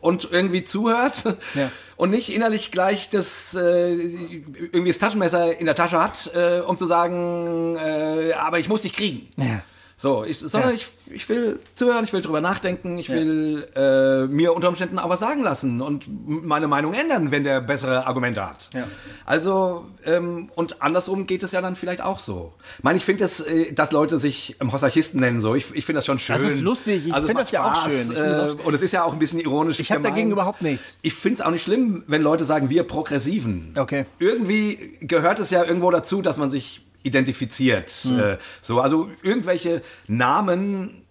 und irgendwie zuhört Ja. und nicht innerlich gleich das äh, irgendwie das Taschenmesser in der Tasche hat, äh, um zu sagen, äh, aber ich muss dich kriegen. Ja. So, ich, sondern Ja. ich, ich will zuhören, ich will drüber nachdenken, ich will äh, mir unter Umständen auch was sagen lassen und meine Meinung ändern, wenn der bessere Argumente hat. Ja. Also, ähm, und andersrum geht es ja dann vielleicht auch so. Ich meine, ich finde das, äh, dass Leute sich ähm, Hosarchisten nennen, so. Ich, ich finde das schon schön. Das ist lustig. Ich Also finde das ja auch schön. Äh, und es ist ja auch ein bisschen ironisch. Ich habe dagegen überhaupt nichts. Ich finde es auch nicht schlimm, wenn Leute sagen, wir Progressiven. Okay. Irgendwie gehört es ja irgendwo dazu, dass man sich identifiziert. Hm. Äh, so, also irgendwelche Namen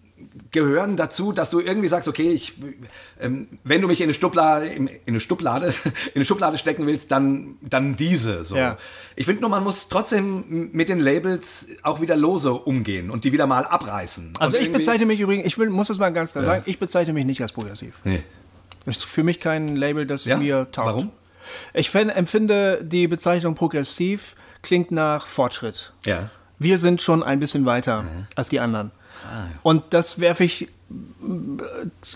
gehören dazu, dass du irgendwie sagst, okay, ich, ähm, wenn du mich in eine Schublade, in, in eine Schublade, *laughs* in eine Schublade stecken willst, dann, dann diese. So. Ja. Ich finde nur, man muss trotzdem mit den Labels auch wieder lose umgehen und die wieder mal abreißen. Also Und ich bezeichne mich übrigens, ich will, muss das mal ganz klar sagen, ich bezeichne mich nicht als progressiv. Nee. Das ist für mich kein Label, das Ja? mir taugt. Warum? Ich empfinde die Bezeichnung progressiv klingt nach Fortschritt. Ja. Wir sind schon ein bisschen weiter Mhm. als die anderen. Ah, Und das werfe ich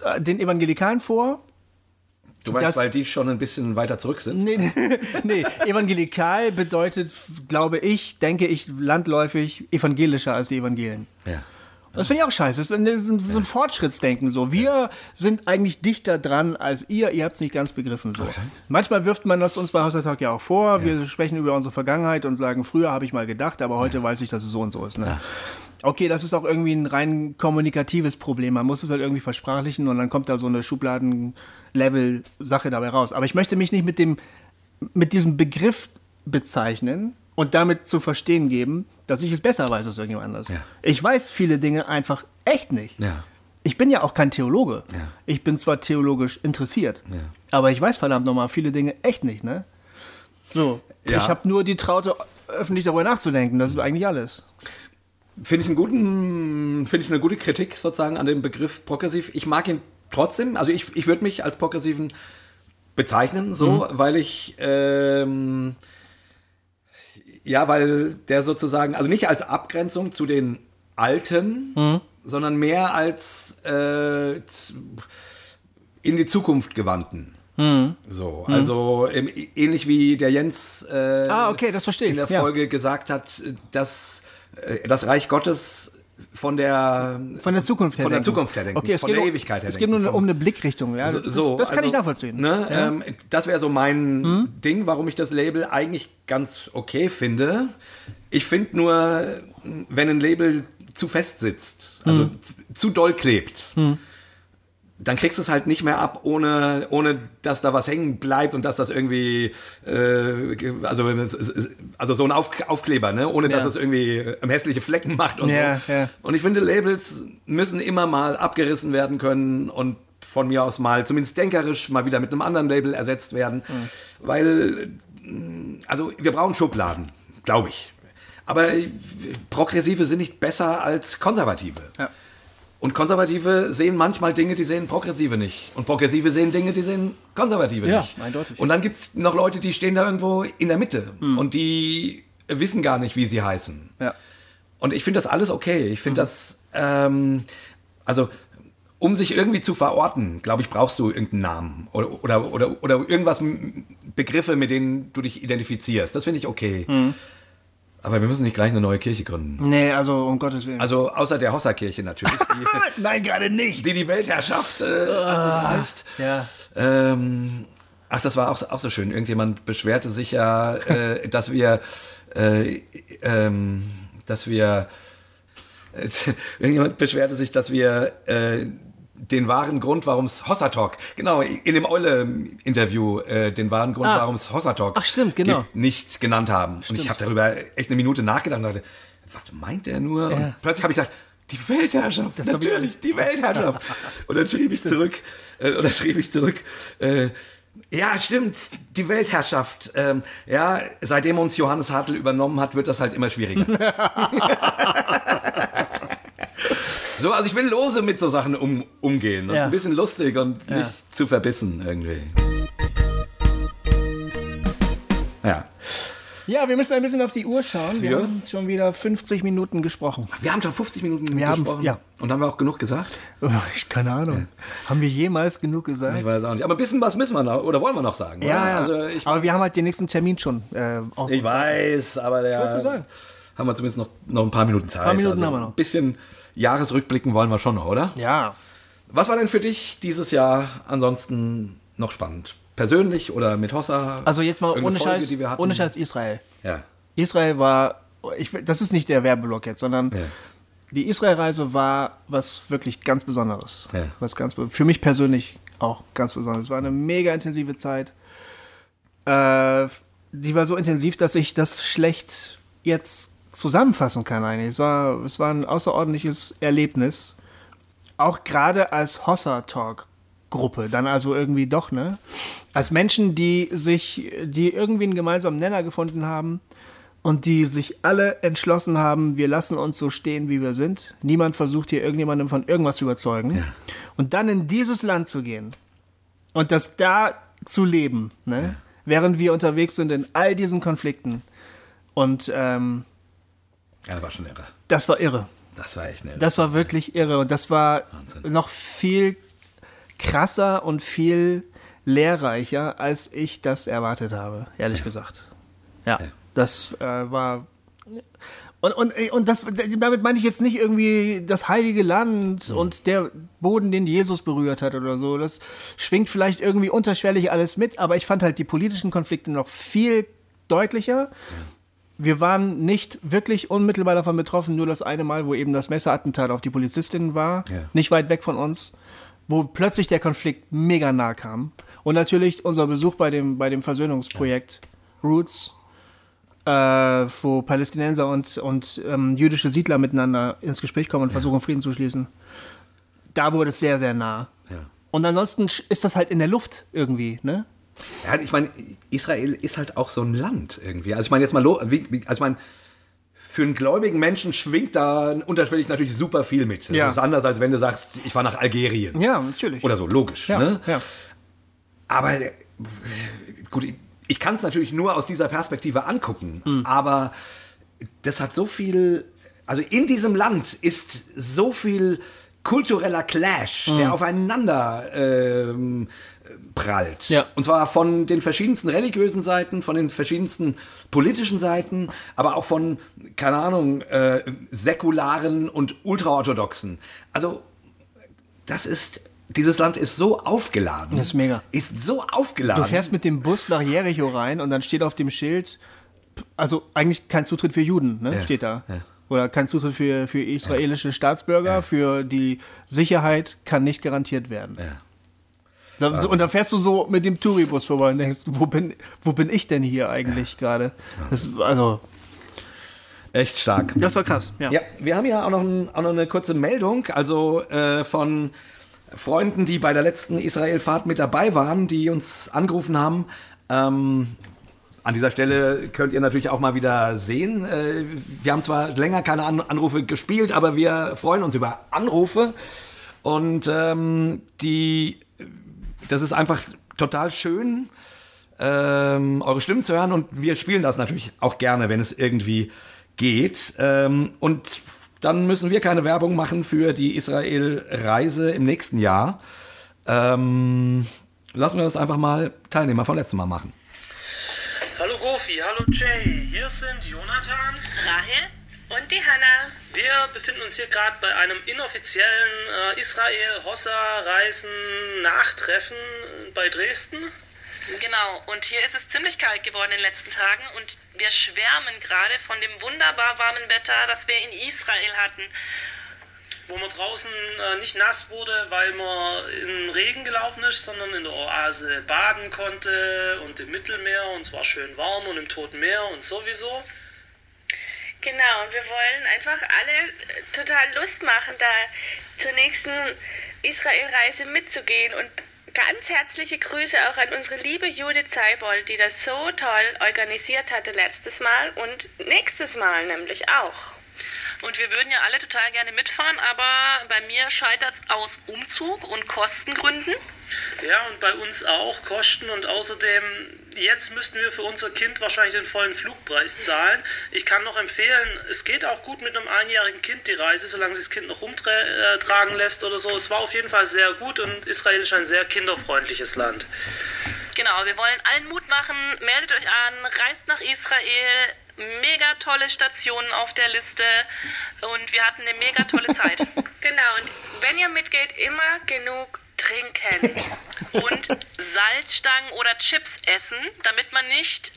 äh, den Evangelikalen vor. Du meinst, Das- weil die schon ein bisschen weiter zurück sind? Nee, *laughs* nee, evangelikal bedeutet, glaube ich, denke ich, landläufig evangelischer als die Evangelien. Ja. Das finde ich auch scheiße. Das ist ein, so ein Fortschrittsdenken. So. Wir sind eigentlich dichter dran als ihr. Ihr habt es nicht ganz begriffen. So. Manchmal wirft man das uns bei Talk ja auch vor. Wir sprechen über unsere Vergangenheit und sagen, früher habe ich mal gedacht, aber heute weiß ich, dass es so und so ist. Ne? Okay, das ist auch irgendwie ein rein kommunikatives Problem. Man muss es halt irgendwie versprachlichen und dann kommt da so eine Schubladen-Level-Sache dabei raus. Aber ich möchte mich nicht mit, dem, mit diesem Begriff bezeichnen und damit zu verstehen geben, dass ich es besser weiß als irgendjemand anders. Ja. Ich weiß viele Dinge einfach echt nicht. Ja. Ich bin ja auch kein Theologe. Ja. Ich bin zwar theologisch interessiert, aber ich weiß verdammt nochmal viele Dinge echt nicht, ne? So. Ich habe nur die Traute, öffentlich darüber nachzudenken. Das ist eigentlich alles. Finde ich, einen guten, finde ich eine gute Kritik sozusagen an dem Begriff progressiv. Ich mag ihn trotzdem, also ich, ich würde mich als progressiven bezeichnen, so, weil ich, ähm, ja, weil der sozusagen, also nicht als Abgrenzung zu den Alten, sondern mehr als äh, in die Zukunft gewandten. So, also ähm, ähnlich wie der Jens äh, Ah, okay, das verstehe ich. in der Ja. Folge gesagt hat, dass äh, das Reich Gottes von der Von der Zukunft her von der denken. Zukunft her denken, Okay, es von geht der um, Ewigkeit her Es geht nur vom- um eine Blickrichtung. Ja? so, das, das kann also, ich nachvollziehen. Ne, Ja. ähm, das wäre so mein Ding, warum ich das Label eigentlich ganz okay finde. Ich finde nur, wenn ein Label zu fest sitzt, also zu, zu doll klebt, dann kriegst du es halt nicht mehr ab, ohne, ohne dass da was hängen bleibt und dass das irgendwie, äh, also, also so ein Auf, Aufkleber, ne? ohne dass Ja. es irgendwie äh, hässliche Flecken macht und Ja, so. ja. Und ich finde, Labels müssen immer mal abgerissen werden können und von mir aus mal, zumindest denkerisch, mal wieder mit einem anderen Label ersetzt werden. Weil, mh, also wir brauchen Schubladen, glaube ich. Aber äh, Progressive sind nicht besser als Konservative. Ja. Und Konservative sehen manchmal Dinge, die sehen Progressive nicht. Und Progressive sehen Dinge, die sehen Konservative Ja, nicht. eindeutig. Und dann gibt es noch Leute, die stehen da irgendwo in der Mitte Hm. und die wissen gar nicht, wie sie heißen. Ja. Und ich finde das alles okay. Ich finde das, ähm, also um sich irgendwie zu verorten, glaube ich, brauchst du irgendeinen Namen oder, oder, oder, oder irgendwas, Begriffe, mit denen du dich identifizierst. Das finde ich okay. Aber wir müssen nicht gleich eine neue Kirche gründen. Nee, also um Gottes Willen. Also außer der Hossa-Kirche natürlich, *laughs* die, Nein, gerade nicht. die die Weltherrschaft äh, an sich reißt. Ja. Ähm, ach, das war auch, auch so schön. Irgendjemand beschwerte sich ja, äh, *laughs* dass wir, äh, ähm, dass wir, äh, *laughs* irgendjemand beschwerte sich, dass wir äh, den wahren Grund, warum es Hossa Talk, genau, in dem Eule-Interview, äh, den wahren Grund, Ah. warum es Hossa Talk Ach, stimmt, genau. gibt, nicht genannt haben. Und ich habe darüber echt eine Minute nachgedacht und dachte, was meint er nur? Ja. Und plötzlich habe ich gedacht, die Weltherrschaft, ich- natürlich, die *laughs* Weltherrschaft. Und dann schrieb ich zurück, äh, oder schrieb ich zurück, äh, Ja, stimmt. Die Weltherrschaft. Ähm, ja, seitdem uns Johannes Hartl übernommen hat, wird das halt immer schwieriger. *laughs* *laughs* so, also ich will lose mit so Sachen um, umgehen und Ja. ein bisschen lustig und Ja. nicht zu verbissen irgendwie. Ja. Ja, wir müssen ein bisschen auf die Uhr schauen. Wir Ja. haben schon wieder 50 Minuten gesprochen. Wir haben schon 50 Minuten Wir haben- gesprochen. ja. Und haben wir auch genug gesagt? Oh, ich keine Ahnung. Haben wir jemals genug gesagt? Ich weiß auch nicht. Aber ein bisschen was müssen wir noch, oder wollen wir noch sagen? ja, ja. Also ich, aber wir haben halt den nächsten Termin schon. Äh, ich weiß, aber der. Wolltest du sagen? Haben wir zumindest noch, noch ein paar Minuten Zeit. Paar Minuten also haben wir noch. Ein bisschen Jahresrückblicken wollen wir schon noch, oder? Ja. Was war denn für dich dieses Jahr ansonsten noch spannend? Persönlich oder mit Hossa? Also jetzt mal ohne Folge, Scheiß, die wir hatten? ohne Scheiß Israel. Ja. Israel war, ich, das ist nicht der Werbeblock jetzt, sondern Ja. die Israel-Reise war was wirklich ganz Besonderes. Ja. Was ganz, für mich persönlich auch ganz besonders. Es war eine mega intensive Zeit. Äh, die war so intensiv, dass ich das schlecht jetzt zusammenfassen kann eigentlich. Es war, es war ein außerordentliches Erlebnis. Auch gerade als Hossa-Talk-Gruppe. Dann also irgendwie doch, ne? Als Menschen, die sich, die irgendwie einen gemeinsamen Nenner gefunden haben und die sich alle entschlossen haben, wir lassen uns so stehen, wie wir sind. Niemand versucht hier irgendjemandem von irgendwas zu überzeugen. Und dann in dieses Land zu gehen und das da zu leben, ne? während wir unterwegs sind in all diesen Konflikten. Und ähm, Ja, das war schon irre. das war irre. Das war echt irre. Das war wirklich irre und das war Wahnsinn. noch viel krasser und viel lehrreicher, als ich das erwartet habe, ehrlich gesagt. Ja, das äh, war. Und, und, und das, damit meine ich jetzt nicht irgendwie das heilige Land und der Boden, den Jesus berührt hat oder so. Das schwingt vielleicht irgendwie unterschwellig alles mit, aber ich fand halt die politischen Konflikte noch viel deutlicher. Wir waren nicht wirklich unmittelbar davon betroffen, nur das eine Mal, wo eben das Messerattentat auf die Polizistin war, Ja. nicht weit weg von uns, wo plötzlich der Konflikt mega nah kam. Und natürlich unser Besuch bei dem, bei dem Versöhnungsprojekt Roots, äh, wo Palästinenser und, und ähm, jüdische Siedler miteinander ins Gespräch kommen und versuchen, Frieden zu schließen. Da wurde es sehr, sehr nah. Ja. Und ansonsten ist das halt in der Luft irgendwie, ne? Ja, ich meine, Israel ist halt auch so ein Land irgendwie. Also ich meine jetzt mal, also ich meine, für einen gläubigen Menschen schwingt da unterschwellig natürlich super viel mit. Das Ja. ist anders, als wenn du sagst, ich war nach Algerien. Ja, natürlich. Oder so, logisch. ja, Ne? ja. Aber äh, gut, ich- ich kann es natürlich nur aus dieser Perspektive angucken, Hm. aber das hat so viel, also in diesem Land ist so viel kultureller Clash, Hm. der aufeinander ähm, prallt. Ja. Und zwar von den verschiedensten religiösen Seiten, von den verschiedensten politischen Seiten, aber auch von, keine Ahnung, äh, säkularen und ultraorthodoxen. Also das ist, dieses Land ist so aufgeladen. Das ist mega. Ist so aufgeladen. Du fährst mit dem Bus nach Jericho rein und dann steht auf dem Schild, also eigentlich kein Zutritt für Juden, ne? Ja, steht da. ja. Oder kein Zutritt für, für israelische Staatsbürger, für die Sicherheit kann nicht garantiert werden. Da, und da fährst du so mit dem Touribus vorbei und denkst, wo bin, wo bin ich denn hier eigentlich gerade? Das, also, Echt stark. das war krass, ja. Ja, wir haben ja auch noch, ein, auch noch eine kurze Meldung, also äh, von Freunden, die bei der letzten Israel-Fahrt mit dabei waren, die uns angerufen haben. Ähm, an dieser Stelle könnt ihr natürlich auch mal wieder sehen. Äh, wir haben zwar länger keine An Anrufe gespielt, aber wir freuen uns über Anrufe. Und ähm, die, das ist einfach total schön, ähm, eure Stimmen zu hören. Und wir spielen das natürlich auch gerne, wenn es irgendwie geht. Ähm, und dann müssen wir keine Werbung machen für die Israel-Reise im nächsten Jahr. Ähm, lassen wir das einfach mal Teilnehmer von letztem Mal machen. Hallo Gofi, hallo Jay, hier sind Jonathan. Rahel und die Hanna. Wir befinden uns hier gerade bei einem inoffiziellen äh, Israel-Hossa-Reisen-Nachtreffen bei Dresden. Genau, und hier ist es ziemlich kalt geworden in den letzten Tagen und wir schwärmen gerade von dem wunderbar warmen Wetter, das wir in Israel hatten. wo man draußen äh, nicht nass wurde, weil man in Regen gelaufen ist, sondern in der Oase baden konnte und im Mittelmeer und es war schön warm und im Toten Meer und sowieso. Genau, und wir wollen einfach alle äh, total Lust machen, da zur nächsten Israel-Reise mitzugehen und ganz herzliche Grüße auch an unsere liebe Judith Seibold, die das so toll organisiert hatte letztes Mal und nächstes Mal nämlich auch. Und wir würden ja alle total gerne mitfahren, aber bei mir scheitert es aus Umzug und Kostengründen. Ja, und bei uns auch Kosten und außerdem, jetzt müssten wir für unser Kind wahrscheinlich den vollen Flugpreis zahlen. Ich kann noch empfehlen, es geht auch gut mit einem einjährigen Kind die Reise, solange sich das Kind noch rumtragen lässt oder so. Es war auf jeden Fall sehr gut und Israel ist ein sehr kinderfreundliches Land. Genau, wir wollen allen Mut machen. Meldet euch an, reist nach Israel. Mega tolle Stationen auf der Liste und wir hatten eine mega tolle Zeit. *laughs* genau, und wenn ihr mitgeht, immer genug trinken und Salzstangen oder Chips essen, damit man nicht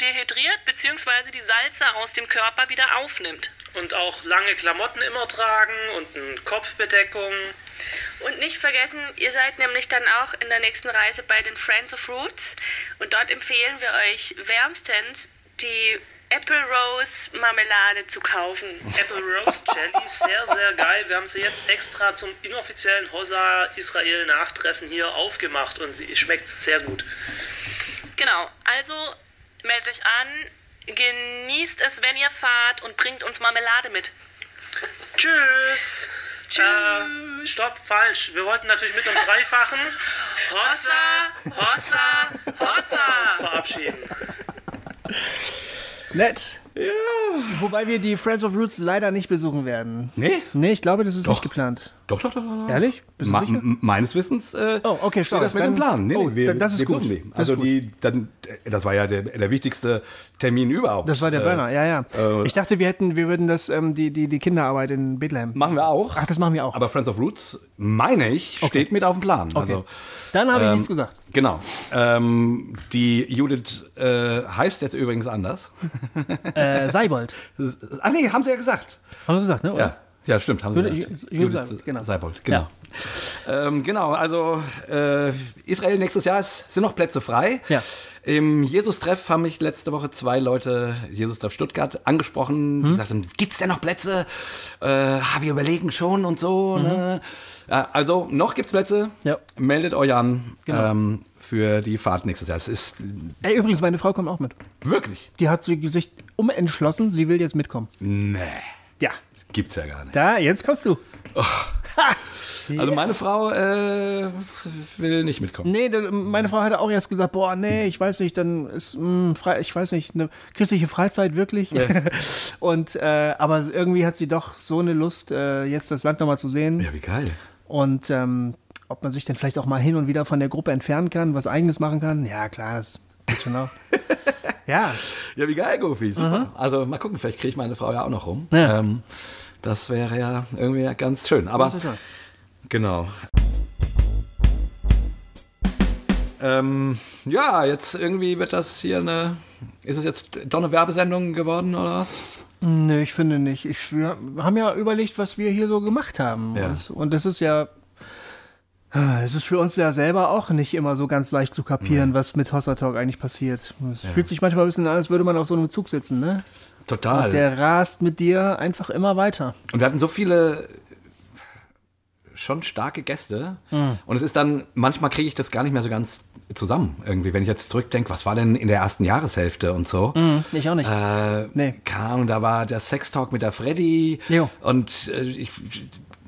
dehydriert bzw. die Salze aus dem Körper wieder aufnimmt. Und auch lange Klamotten immer tragen und eine Kopfbedeckung. Und nicht vergessen, ihr seid nämlich dann auch in der nächsten Reise bei den Friends of Roots und dort empfehlen wir euch wärmstens die Apple Rose Marmelade zu kaufen. Apple Rose Jelly, sehr, sehr geil. Wir haben sie jetzt extra zum inoffiziellen Hossa Israel Nachtreffen hier aufgemacht und sie schmeckt sehr gut. Genau, also meldet euch an, genießt es, wenn ihr fahrt und bringt uns Marmelade mit. Tschüss. Tschüss. Äh, stopp, falsch. Wir wollten natürlich mit einem dreifachen Hossa, Hossa, Hossa uns verabschieden. Nett. Ja. Wobei wir die Friends of Roots leider nicht besuchen werden. Nee? Nee, ich glaube, das ist Doch. nicht geplant. Doch, doch, doch. doch. Ehrlich? Bist du Ma sicher? meines Wissens äh, Oh, okay, steht das mit dem Plan. Nee, oh, nee, wir, das ist gut. Das Also gut. die, dann, das war ja der, der wichtigste Termin überhaupt. Das war der Äh, Burner, ja, ja. äh, ich dachte, wir hätten, wir würden das, ähm, die, die, die Kinderarbeit in Bethlehem. Machen wir auch. Ach, das machen wir auch. Aber Friends of Roots, meine ich, steht mit auf dem Plan. Also, Dann habe ich ähm, nichts gesagt. Genau. Ähm, die Judith äh, heißt jetzt übrigens anders. *laughs* Äh, Seibold. Ach nee, haben sie ja gesagt. Haben wir gesagt, ne? Oder? Ja, ja stimmt, haben sie Judith- gesagt. Judith Seibold, genau. Seibold, genau. Ähm, genau, also äh, Israel nächstes Jahr ist, sind noch Plätze frei. Ja. Im Jesus-Treff haben mich letzte Woche zwei Leute, Jesus-Treff Stuttgart, angesprochen, die Hm? sagten, gibt's denn noch Plätze? Äh, ah, wir überlegen schon und so. Ne? Ja, also noch gibt's Plätze. Mhm. Ja. Meldet euch an Genau. ähm, für die Fahrt nächstes Jahr. Es ist Ey, übrigens, meine Frau kommt auch mit. wirklich, Die hat sich umentschlossen, sie will jetzt mitkommen. nee, Ja. gibt's ja gar nicht. Da, jetzt kommst du. Also meine Frau äh, will nicht mitkommen. Nee, meine Frau hatte auch erst gesagt, boah, nee, ich weiß nicht, dann ist, mh, frei, ich weiß nicht, eine christliche Freizeit wirklich. *laughs* Und, äh, aber irgendwie hat sie doch so eine Lust, äh, jetzt das Land nochmal zu sehen. Ja, wie geil. Und ähm, ob man sich dann vielleicht auch mal hin und wieder von der Gruppe entfernen kann, was Eigenes machen kann. Ja, klar, das geht schon auch. ja, Ja, wie geil, Goofy, super. Also mal gucken, vielleicht kriege ich meine Frau ja auch noch rum. Ja. Ähm, das wäre ja irgendwie ganz schön. Aber Das ist schön. genau. Ähm, ja, jetzt irgendwie wird das hier eine. Ist es jetzt doch eine Werbesendung geworden oder was? Nö, ich finde nicht. Ich, wir haben ja überlegt, was wir hier so gemacht haben. Ja. Und, und das ist ja. Es ist für uns ja selber auch nicht immer so ganz leicht zu kapieren, was mit Hossa Talk eigentlich passiert. Es fühlt sich manchmal ein bisschen an, als würde man auf so einem Zug sitzen, ne? Total. Der rast mit dir einfach immer weiter. Und wir hatten so viele schon starke Gäste. Hm. Und es ist dann, manchmal kriege ich das gar nicht mehr so ganz zusammen irgendwie, wenn ich jetzt zurückdenke, was war denn in der ersten Jahreshälfte und so. Ich auch nicht. Äh, Nee. Ahnung, da war der Sextalk mit der Freddy. Jo. Und äh, ich.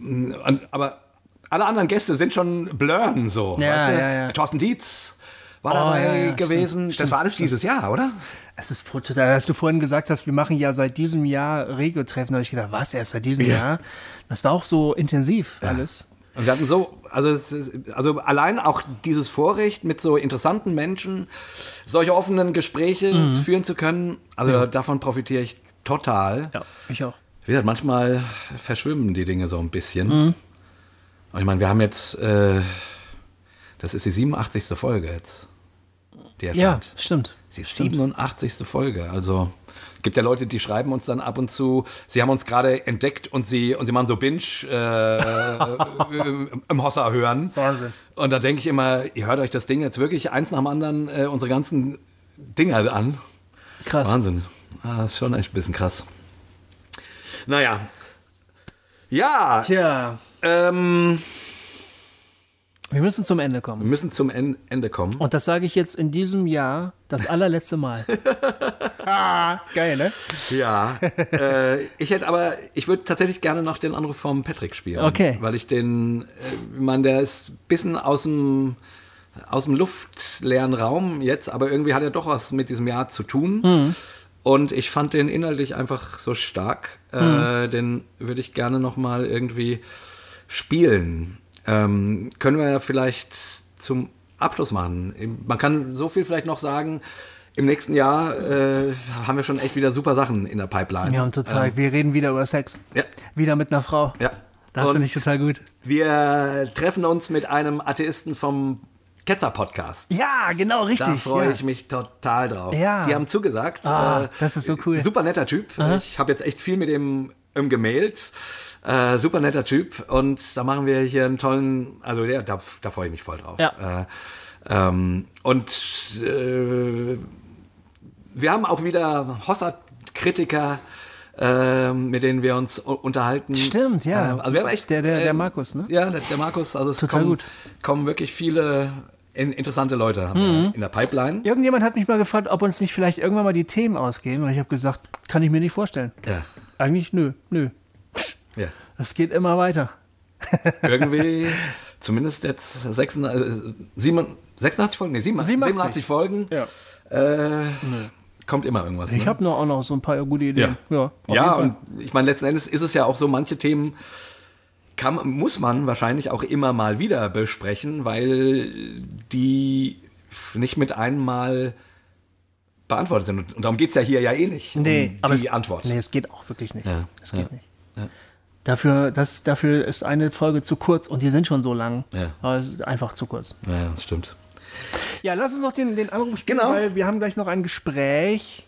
Und, aber alle anderen Gäste sind schon blurren so. Ja, weißt du? ja, ja. Thorsten Dietz war Oh, dabei ja, ja, gewesen. stimmt, das war alles dieses Jahr, oder? Es ist total, als du vorhin gesagt hast, wir machen ja seit diesem Jahr Regio-Treffen, habe ich gedacht, was, erst seit diesem Jahr? Das war auch so intensiv alles. Und wir hatten so, also, ist, also allein auch dieses Vorrecht, mit so interessanten Menschen solche offenen Gespräche Mhm. führen zu können, also davon profitiere ich total. Ja, ich auch. Wie gesagt, manchmal verschwimmen die Dinge so ein bisschen. Mhm. Und ich meine, wir haben jetzt, äh, das ist die 87. Folge jetzt, die Ja, stimmt. Die 87. Folge, also gibt ja Leute, die schreiben uns dann ab und zu, sie haben uns gerade entdeckt und sie, und sie machen so Binge äh, *laughs* im, im Hossa hören. Wahnsinn. Und da denke ich immer, ihr hört euch das Ding jetzt wirklich eins nach dem anderen, äh, unsere ganzen Dinger an. Krass. Wahnsinn. Ah, das ist schon echt ein bisschen krass. Naja. Ja, Tja, ähm, Wir müssen zum Ende Wir kommen. müssen zum En- Ende kommen. Und das sage ich jetzt in diesem Jahr das *laughs* allerletzte Mal. *laughs* ah, geil, ne? Ja, äh, ich hätte aber, ich würde tatsächlich gerne noch den Anruf vom Patrick spielen. Okay. Weil ich den, äh, ich meine, der ist ein bisschen aus dem, aus dem luftleeren Raum jetzt, aber irgendwie hat er doch was mit diesem Jahr zu tun. Mhm. Und ich fand den inhaltlich einfach so stark, äh, den würde ich gerne noch mal irgendwie spielen. Ähm, können wir ja vielleicht zum Abschluss machen. Man kann so viel vielleicht noch sagen. Im nächsten Jahr äh, haben wir schon echt wieder super Sachen in der Pipeline. Wir haben total, wir reden wieder über Sex. Ja. Wieder mit einer Frau. Ja. Das Und finde ich total gut. Wir treffen uns mit einem Atheisten vom Ketzer-Podcast. Ja, genau, richtig. Da freue ja. ich mich total drauf. Ja. Die haben zugesagt. Ah, das ist so cool. Super netter Typ. Ich habe jetzt echt viel mit dem ähm, gemailt. Äh, super netter Typ. Und da machen wir hier einen tollen, also ja, da, da freue ich mich voll drauf. Ja. Äh, ähm, und äh, wir haben auch wieder Hossad-Kritiker, äh, mit denen wir uns unterhalten. Stimmt, ja. Ähm, also wir haben echt, Der- der- der ähm, Markus, ne? Ja, der, der Markus. Also es Total kommen, gut. kommen wirklich viele in, interessante Leute haben Mhm. in der Pipeline. Irgendjemand hat mich mal gefragt, ob uns nicht vielleicht irgendwann mal die Themen ausgehen. Und ich habe gesagt, kann ich mir nicht vorstellen. Ja. Eigentlich, nö, nö. ja. Es geht immer weiter. Irgendwie, zumindest jetzt 86, äh, 87, 86 Folgen, nee, 87, 87 87. Folgen. Ja. Äh, kommt immer irgendwas. Ich ne? habe noch auch noch so ein paar gute Ideen. Ja, Ja, ja und ich meine, letzten Endes ist es ja auch so, manche Themen kann, muss man wahrscheinlich auch immer mal wieder besprechen, weil die nicht mit einem Mal beantwortet sind. Und, und darum geht es ja hier ja eh nicht. Nee, um aber die es, Antwort. Nee, es geht auch wirklich nicht. Ja, Es geht ja, nicht. ja. Dafür, das, dafür ist eine Folge zu kurz und die sind schon so lang. Ja. Aber es ist einfach zu kurz. Ja, das stimmt. Ja, lass uns noch den, den Anruf spielen, Genau. weil wir haben gleich noch ein Gespräch.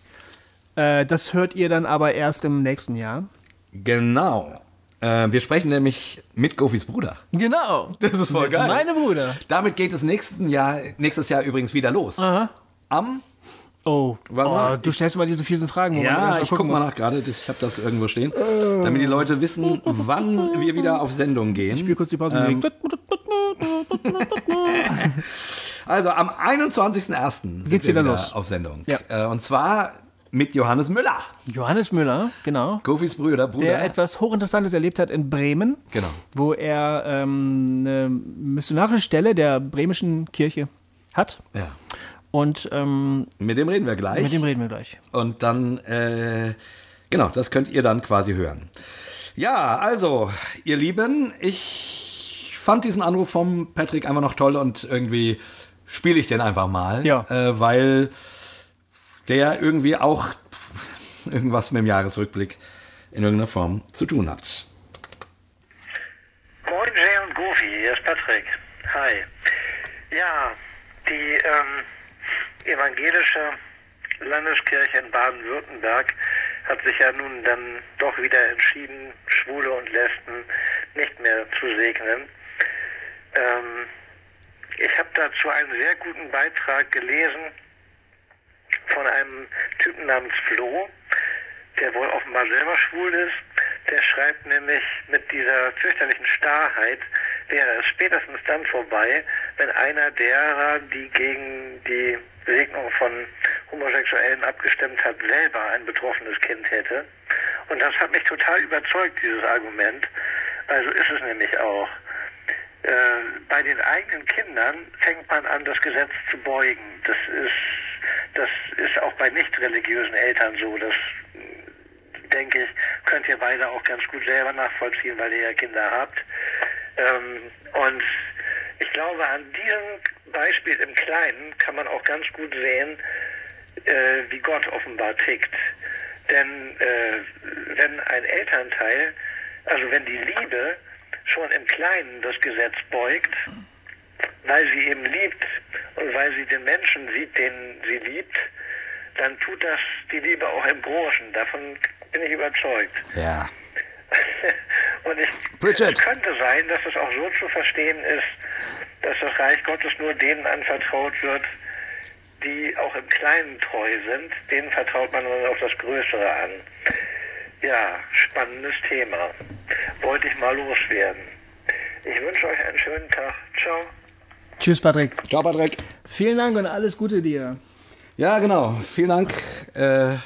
Äh, das hört ihr dann aber erst im nächsten Jahr. Genau. Äh, wir sprechen nämlich mit Gofis Bruder. Genau. Das ist voll geil. Meine Brüder. Damit geht es nächsten Jahr, nächstes Jahr übrigens wieder los. Am Oh, oh du stellst mal diese fiesen Fragen. Ja, ich guck gucken mal nach gerade, ich habe das irgendwo stehen, damit die Leute wissen, wann wir wieder auf Sendung gehen. Spiel kurz die Pause. Ähm, Also am 21.01. sind Geht's wir wieder wieder los. auf Sendung. Ja. Äh, Und zwar mit Johannes Müller, Johannes Müller, genau. Gofis Brüder, Bruder. Der etwas Hochinteressantes erlebt hat in Bremen. Genau. Wo er ähm, eine missionarische Stelle der bremischen Kirche hat. ja. Und ähm, Mit dem reden wir gleich. mit dem reden wir gleich. Und dann, äh, genau, das könnt ihr dann quasi hören. Ja, also, ihr Lieben, ich fand diesen Anruf vom Patrick einfach noch toll und irgendwie spiele ich den einfach mal. Ja. Äh, weil der irgendwie auch irgendwas mit dem Jahresrückblick in irgendeiner Form zu tun hat. Moin Jay und Goofy, hier ist Patrick. Hi. Ja, die ähm, evangelische Landeskirche in Baden-Württemberg hat sich ja nun dann doch wieder entschieden, Schwule und Lesben nicht mehr zu segnen. Ähm, ich habe dazu einen sehr guten Beitrag gelesen von einem Typen namens Flo, der wohl offenbar selber schwul ist. Der schreibt nämlich mit dieser fürchterlichen Starrheit, wäre es spätestens dann vorbei, wenn einer derer, die gegen die Segnung von Homosexuellen abgestimmt hat, selber ein betroffenes Kind hätte. Und das hat mich total überzeugt, dieses Argument. Also ist es nämlich auch. Äh, bei den eigenen Kindern fängt man an, das Gesetz zu beugen. Das ist, das ist auch bei nicht religiösen Eltern so. Das denke ich, könnt ihr beide auch ganz gut selber nachvollziehen, weil ihr ja Kinder habt. Ähm, und ich glaube, an diesem Beispiel im Kleinen kann man auch ganz gut sehen, äh, wie Gott offenbar tickt. Denn äh, wenn ein Elternteil, also wenn die Liebe schon im Kleinen das Gesetz beugt, weil sie eben liebt und weil sie den Menschen sieht, den sie liebt, dann tut das die Liebe auch im Großen. Davon bin ich überzeugt. Ja. *laughs* Und ich, Bridget. es könnte sein, dass es auch so zu verstehen ist, dass das Reich Gottes nur denen anvertraut wird, die auch im Kleinen treu sind. Denen vertraut man dann auch das Größere an. Ja, spannendes Thema. Wollte ich mal loswerden. Ich wünsche euch einen schönen Tag. Ciao. Tschüss, Patrick. Ciao, Patrick. Vielen Dank und alles Gute dir. Ja, genau. Vielen Dank. Äh,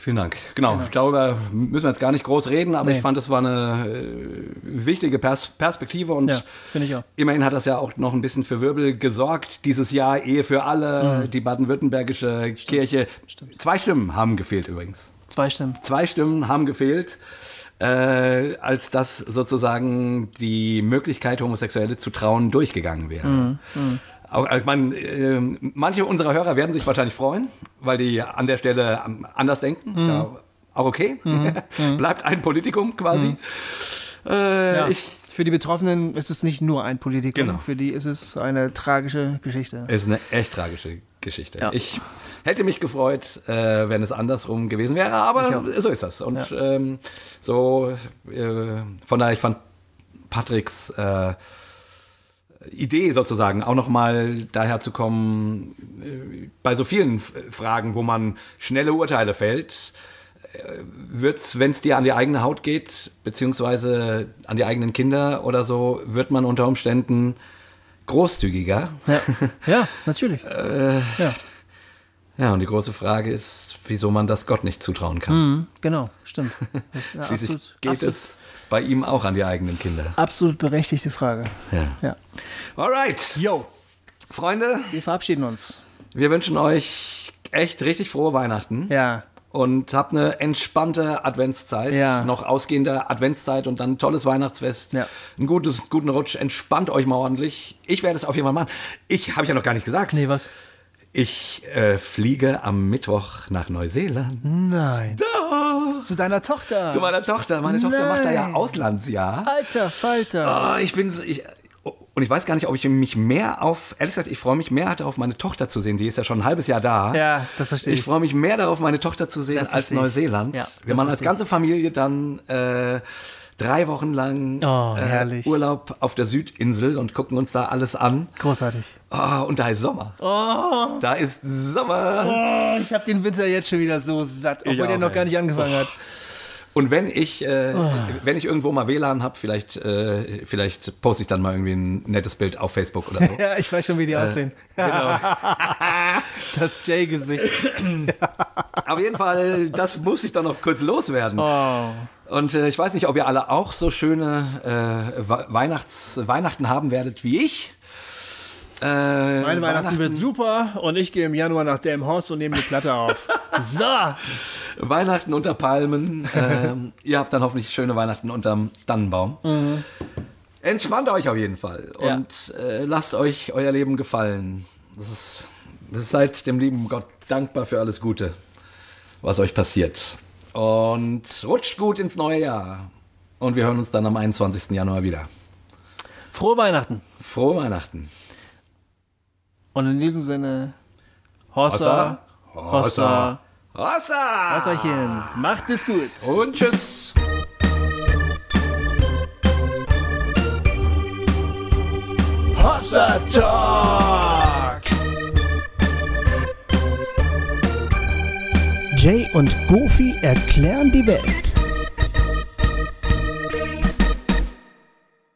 vielen Dank. Genau, genau, darüber müssen wir jetzt gar nicht groß reden, aber nee. ich fand, es war eine äh, wichtige Pers Perspektive und ja, ich auch. immerhin hat das ja auch noch ein bisschen für Wirbel gesorgt. Dieses Jahr Ehe für alle, mhm. die baden-württembergische Kirche. Stimmt. Zwei Stimmen haben gefehlt übrigens. Zwei Stimmen. Zwei Stimmen haben gefehlt. Äh, als dass sozusagen die Möglichkeit, Homosexuelle zu trauen, durchgegangen wäre. Mhm. Mhm. Auch, ich meine, äh, manche unserer Hörer werden sich wahrscheinlich freuen, weil die an der Stelle anders denken. Mhm. Ist ja auch okay. Mhm. *laughs* mhm. Bleibt ein Politikum quasi. Mhm. Äh, ja. ich, für die Betroffenen ist es nicht nur ein Politikum. Genau. Für die ist es eine tragische Geschichte. Es ist eine echt tragische Geschichte. Ja. Ich hätte mich gefreut, äh, wenn es andersrum gewesen wäre, aber so ist das. Und ja. ähm, so, äh, von daher, ich fand Patricks äh, Idee sozusagen, auch nochmal daher zu kommen, äh, bei so vielen Fragen, wo man schnelle Urteile fällt, äh, wird's, wenn es dir an die eigene Haut geht, beziehungsweise an die eigenen Kinder oder so, wird man unter Umständen großzügiger. Ja, *laughs* ja natürlich. äh, ja. ja, und die große Frage ist, wieso man das Gott nicht zutrauen kann. Mhm, genau, stimmt. *laughs* Ja, Schließlich absolut, geht absolut. es bei ihm auch an die eigenen Kinder. Absolut berechtigte Frage. Ja. ja. Alright. Yo. Freunde. Wir verabschieden uns. Wir wünschen euch echt richtig frohe Weihnachten. Ja. Und habt eine entspannte Adventszeit, ja. noch ausgehende Adventszeit und dann ein tolles Weihnachtsfest. Ja. Einen gutes, guten Rutsch. Entspannt euch mal ordentlich. Ich werde es auf jeden Fall machen. Ich habe ich ja noch gar nicht gesagt. Nee, was? Ich äh, fliege am Mittwoch nach Neuseeland. Nein. Da. Zu deiner Tochter. Zu meiner Tochter. Meine Nein. Tochter macht da ja Auslandsjahr. Alter Falter. Oh, ich bin, ich, und ich weiß gar nicht, ob ich mich mehr auf, ehrlich gesagt, ich freue mich mehr darauf, meine Tochter zu sehen. Die ist ja schon ein halbes Jahr da. Ja, das verstehe ich. Ich freue mich mehr darauf, meine Tochter zu sehen als Neuseeland. Ja, Wir machen als ganze Familie dann äh, drei Wochen lang oh, äh, Urlaub auf der Südinsel und gucken uns da alles an. Großartig. Oh, und da ist Sommer. Oh. Da ist Sommer. Oh, ich habe den Winter jetzt schon wieder so satt, obwohl der noch gar nicht angefangen hat. Und wenn ich, äh, oh. wenn ich irgendwo mal WLAN habe, vielleicht, äh, vielleicht poste ich dann mal irgendwie ein nettes Bild auf Facebook oder so. *laughs* ja, ich weiß schon, wie die äh, aussehen. *laughs* Genau. das Jay-Gesicht. *laughs* Auf jeden Fall, das muss ich dann noch kurz loswerden. Oh. Und äh, ich weiß nicht, ob ihr alle auch so schöne äh, Weihnachts Weihnachten haben werdet wie ich. Äh, Meine Weihnachten, Weihnachten, wird super und ich gehe im Januar nach Delmhorst und nehme die Platte auf. *laughs* so! Weihnachten unter Palmen. ähm, ihr habt dann hoffentlich schöne Weihnachten unterm Tannenbaum. Mhm. Entspannt euch auf jeden Fall und ja. äh, lasst euch euer Leben gefallen. Ist, seid dem lieben Gott dankbar für alles Gute, was euch passiert. Und rutscht gut ins neue Jahr. Und wir hören uns dann am 21. Januar wieder. Frohe Weihnachten. Frohe Weihnachten. Und in diesem Sinne, Hossa, Hossa, Hossa, Hosserchen, macht es gut. Und tschüss. Hossa Talk. Jay und Goofy erklären die Welt.